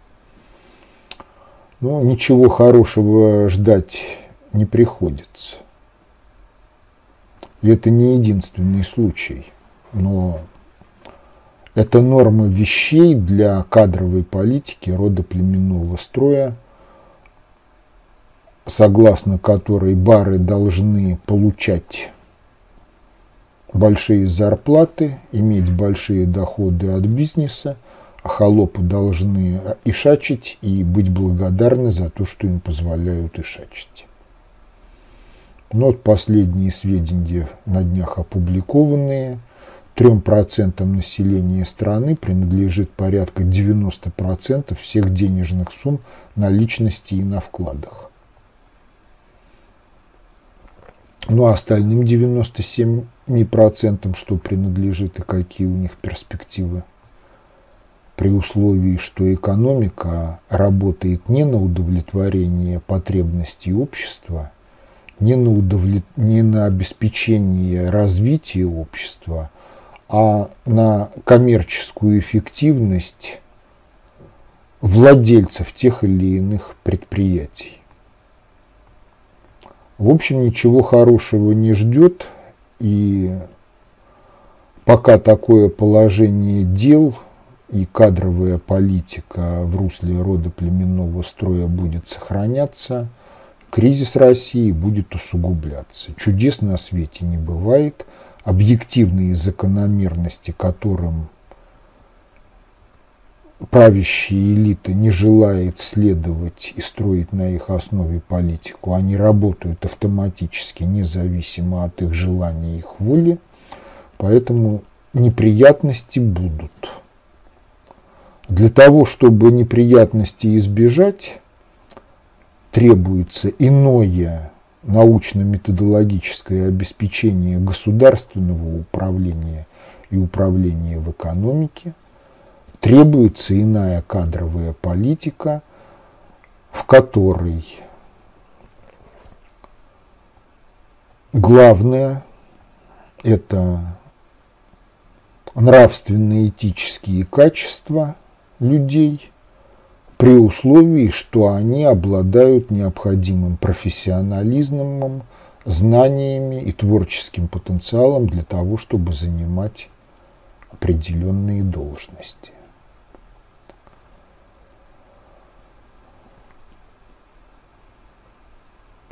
ну, ничего хорошего ждать не приходится. И это не единственный случай, но это норма вещей для кадровой политики рода племенного строя, согласно которой бары должны получать большие зарплаты, иметь большие доходы от бизнеса, а холопы должны ишачить и быть благодарны за то, что им позволяют ишачить. Но вот последние сведения на днях опубликованные. 3% населения страны принадлежит порядка 90% всех денежных сумм на личности и на вкладах. Ну а остальным 97% что принадлежит и какие у них перспективы? При условии, что экономика работает не на удовлетворение потребностей общества, не на, удовлет... не на обеспечение развития общества, а на коммерческую эффективность владельцев тех или иных предприятий. В общем, ничего хорошего не ждет, и пока такое положение дел и кадровая политика в русле рода племенного строя будет сохраняться, кризис России будет усугубляться. Чудес на свете не бывает, объективные закономерности, которым правящая элита не желает следовать и строить на их основе политику, они работают автоматически, независимо от их желания и их воли, поэтому неприятности будут. Для того, чтобы неприятности избежать, требуется иное научно-методологическое обеспечение государственного управления и управления в экономике – требуется иная кадровая политика, в которой главное – это нравственно-этические качества людей при условии, что они обладают необходимым профессионализмом, знаниями и творческим потенциалом для того, чтобы занимать определенные должности.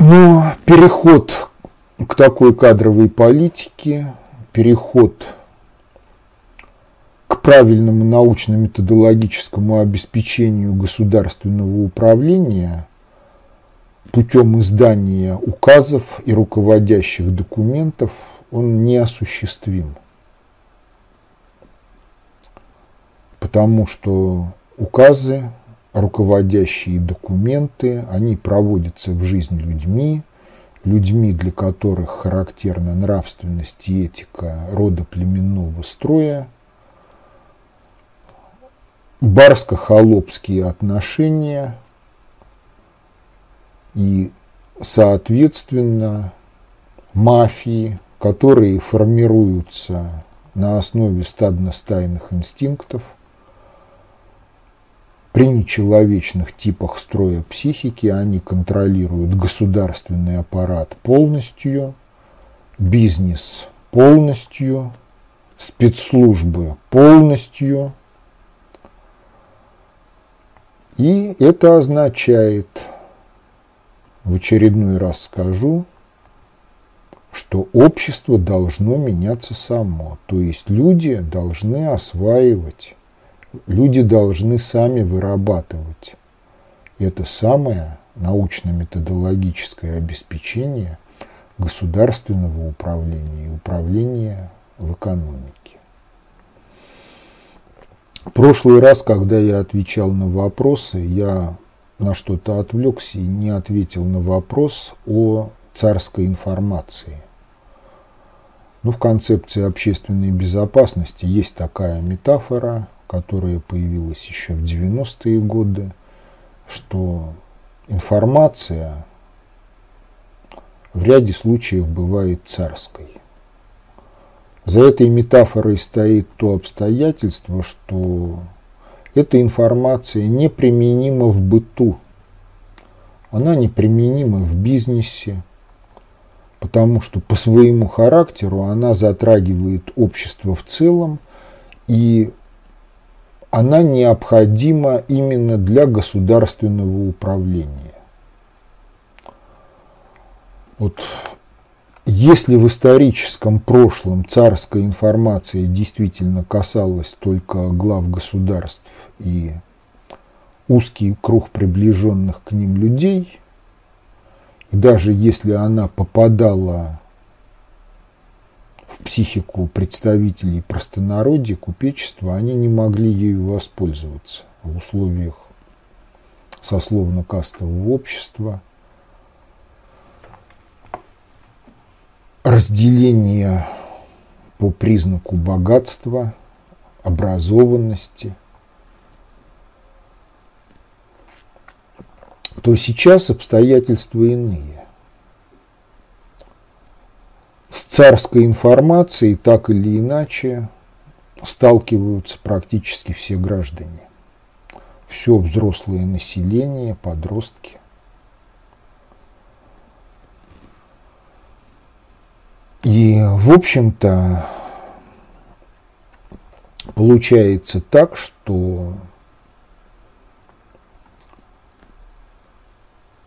Но переход к такой кадровой политике, переход к правильному научно-методологическому обеспечению государственного управления путем издания указов и руководящих документов он неосуществим. Потому что указы руководящие документы, они проводятся в жизнь людьми, людьми, для которых характерна нравственность и этика рода племенного строя, барско-холопские отношения. И, соответственно, мафии, которые формируются на основе стадно-стайных инстинктов – при нечеловечных типах строя психики они контролируют государственный аппарат полностью, бизнес полностью, спецслужбы полностью. И это означает, в очередной раз скажу, что общество должно меняться само, то есть люди должны осваивать люди должны сами вырабатывать это самое научно-методологическое обеспечение государственного управления и управления в экономике. В прошлый раз, когда я отвечал на вопросы, я на что-то отвлекся и не ответил на вопрос о царской информации. Ну, в концепции общественной безопасности есть такая метафора – которая появилась еще в 90-е годы, что информация в ряде случаев бывает царской. За этой метафорой стоит то обстоятельство, что эта информация неприменима в быту, она неприменима в бизнесе, потому что по своему характеру она затрагивает общество в целом, и она необходима именно для государственного управления. Вот если в историческом прошлом царская информация действительно касалась только глав государств и узкий круг приближенных к ним людей, даже если она попадала в психику представителей простонародья, купечества, они не могли ею воспользоваться в условиях сословно-кастового общества, разделения по признаку богатства, образованности, то сейчас обстоятельства иные с царской информацией так или иначе сталкиваются практически все граждане. Все взрослое население, подростки. И, в общем-то, получается так, что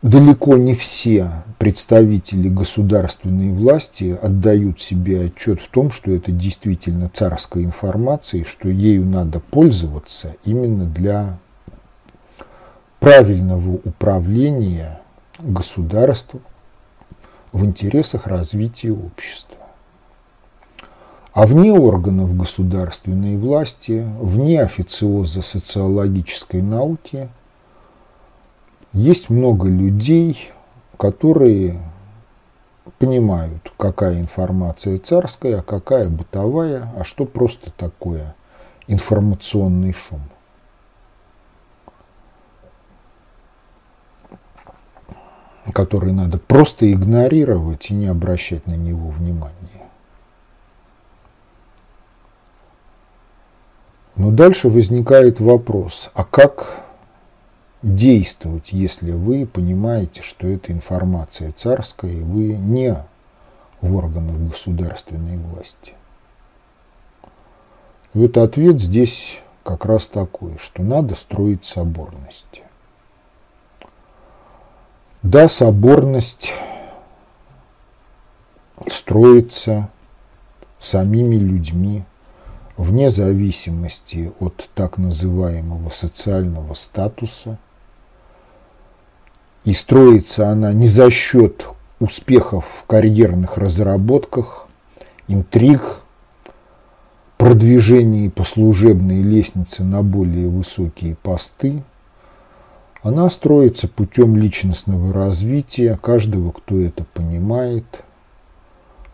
далеко не все представители государственной власти отдают себе отчет в том, что это действительно царская информация, и что ею надо пользоваться именно для правильного управления государством в интересах развития общества. А вне органов государственной власти, вне официоза социологической науки – есть много людей, которые понимают, какая информация царская, а какая бытовая, а что просто такое информационный шум. который надо просто игнорировать и не обращать на него внимания. Но дальше возникает вопрос, а как действовать, если вы понимаете, что эта информация царская, и вы не в органах государственной власти. И вот ответ здесь как раз такой, что надо строить соборность. Да, соборность строится самими людьми, вне зависимости от так называемого социального статуса – и строится она не за счет успехов в карьерных разработках, интриг, продвижении по служебной лестнице на более высокие посты. Она строится путем личностного развития каждого, кто это понимает,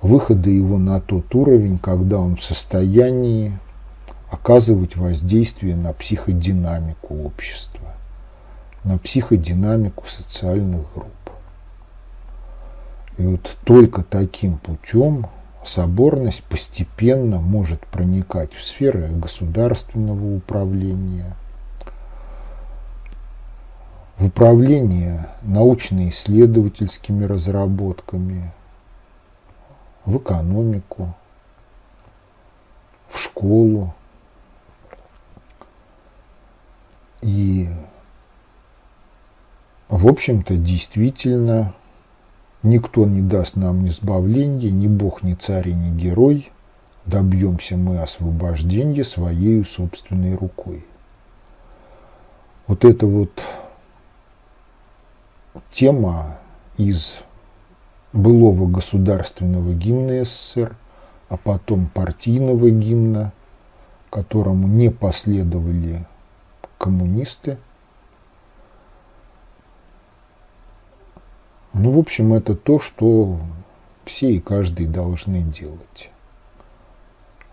выхода его на тот уровень, когда он в состоянии оказывать воздействие на психодинамику общества на психодинамику социальных групп. И вот только таким путем соборность постепенно может проникать в сферы государственного управления, в управление научно-исследовательскими разработками, в экономику, в школу. И в общем-то, действительно, никто не даст нам ни избавления, ни Бог, ни царь, ни герой. Добьемся мы освобождения своей собственной рукой. Вот эта вот тема из былого государственного гимна СССР, а потом партийного гимна, которому не последовали коммунисты – Ну, в общем, это то, что все и каждый должны делать.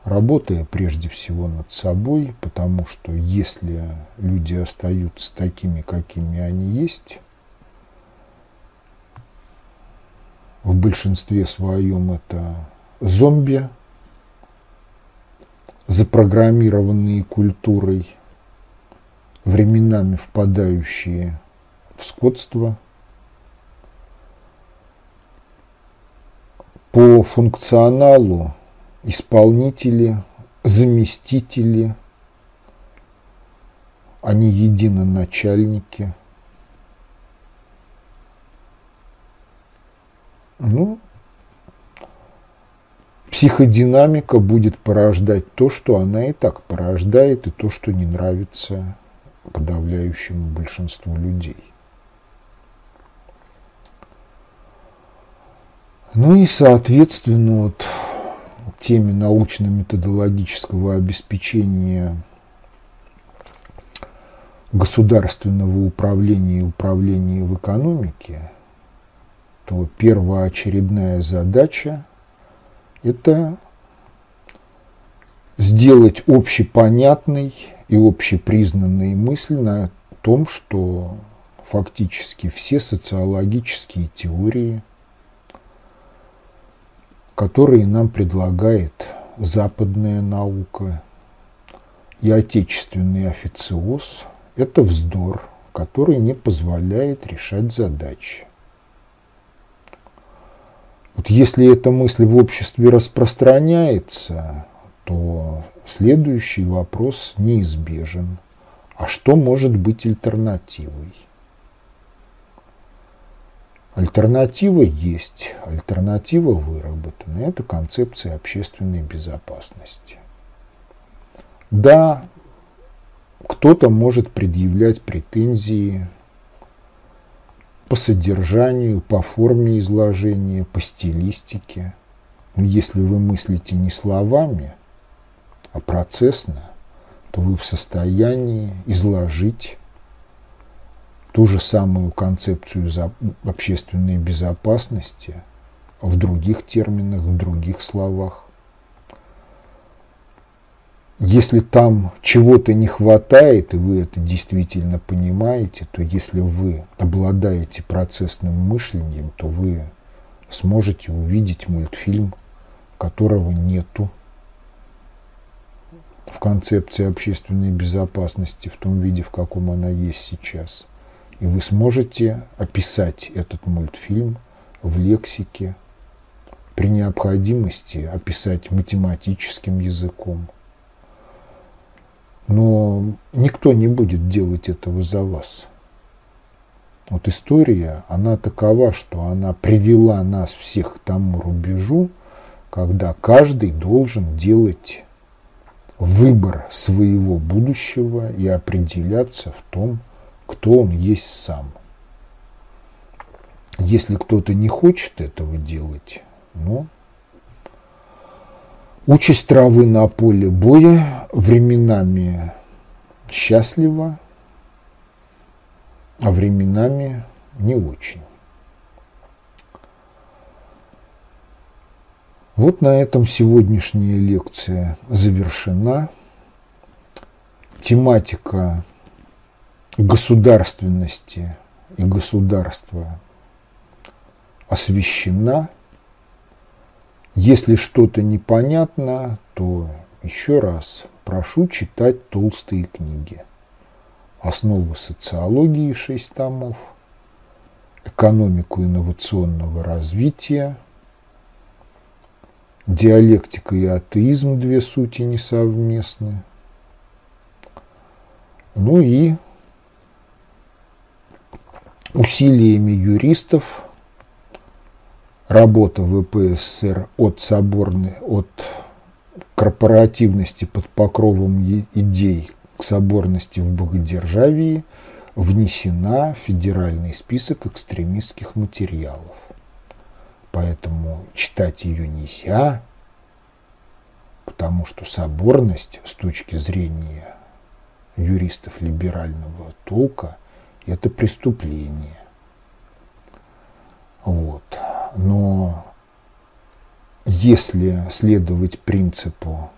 Работая прежде всего над собой, потому что если люди остаются такими, какими они есть, в большинстве своем это зомби, запрограммированные культурой, временами впадающие в скотство. По функционалу исполнители, заместители, они единоначальники. Ну, психодинамика будет порождать то, что она и так порождает, и то, что не нравится подавляющему большинству людей. Ну и, соответственно, вот теме научно-методологического обеспечения государственного управления и управления в экономике, то первоочередная задача – это сделать общепонятной и общепризнанной мысль на том, что фактически все социологические теории, которые нам предлагает западная наука и отечественный официоз – это вздор, который не позволяет решать задачи. Вот если эта мысль в обществе распространяется, то следующий вопрос неизбежен. А что может быть альтернативой? Альтернатива есть, альтернатива выработана. Это концепция общественной безопасности. Да, кто-то может предъявлять претензии по содержанию, по форме изложения, по стилистике. Но если вы мыслите не словами, а процессно, то вы в состоянии изложить ту же самую концепцию общественной безопасности в других терминах, в других словах. Если там чего-то не хватает, и вы это действительно понимаете, то если вы обладаете процессным мышлением, то вы сможете увидеть мультфильм, которого нету в концепции общественной безопасности в том виде, в каком она есть сейчас. И вы сможете описать этот мультфильм в лексике, при необходимости описать математическим языком – но никто не будет делать этого за вас. Вот история, она такова, что она привела нас всех к тому рубежу, когда каждый должен делать выбор своего будущего и определяться в том, кто он есть сам. Если кто-то не хочет этого делать, ну, Участь травы на поле боя временами счастлива, а временами не очень. Вот на этом сегодняшняя лекция завершена. Тематика государственности и государства освещена – если что-то непонятно, то еще раз прошу читать толстые книги. Основы социологии 6 томов, экономику инновационного развития, диалектика и атеизм две сути несовместны. Ну и усилиями юристов работа ВПСР от соборной, от корпоративности под покровом идей к соборности в богодержавии внесена в федеральный список экстремистских материалов. Поэтому читать ее нельзя, потому что соборность с точки зрения юристов либерального толка – это преступление. Вот. Но если следовать принципу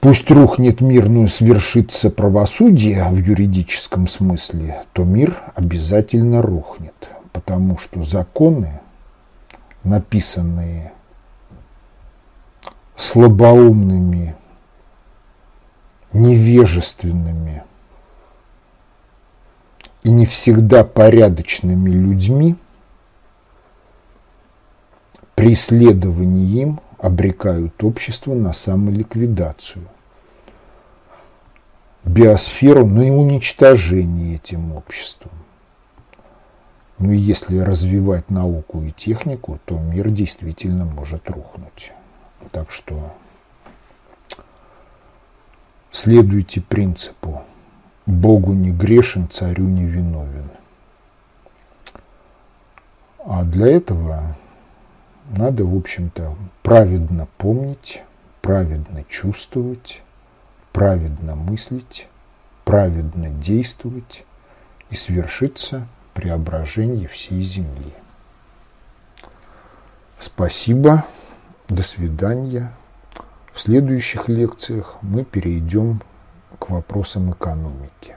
Пусть рухнет мир, но свершится правосудие в юридическом смысле, то мир обязательно рухнет. потому что законы, написанные слабоумными, невежественными и не всегда порядочными людьми, им обрекают общество на самоликвидацию, биосферу на уничтожение этим обществом. Ну и если развивать науку и технику, то мир действительно может рухнуть. Так что следуйте принципу «Богу не грешен, царю не виновен». А для этого надо, в общем-то, праведно помнить, праведно чувствовать, праведно мыслить, праведно действовать и свершиться преображение всей Земли. Спасибо, до свидания. В следующих лекциях мы перейдем к вопросам экономики.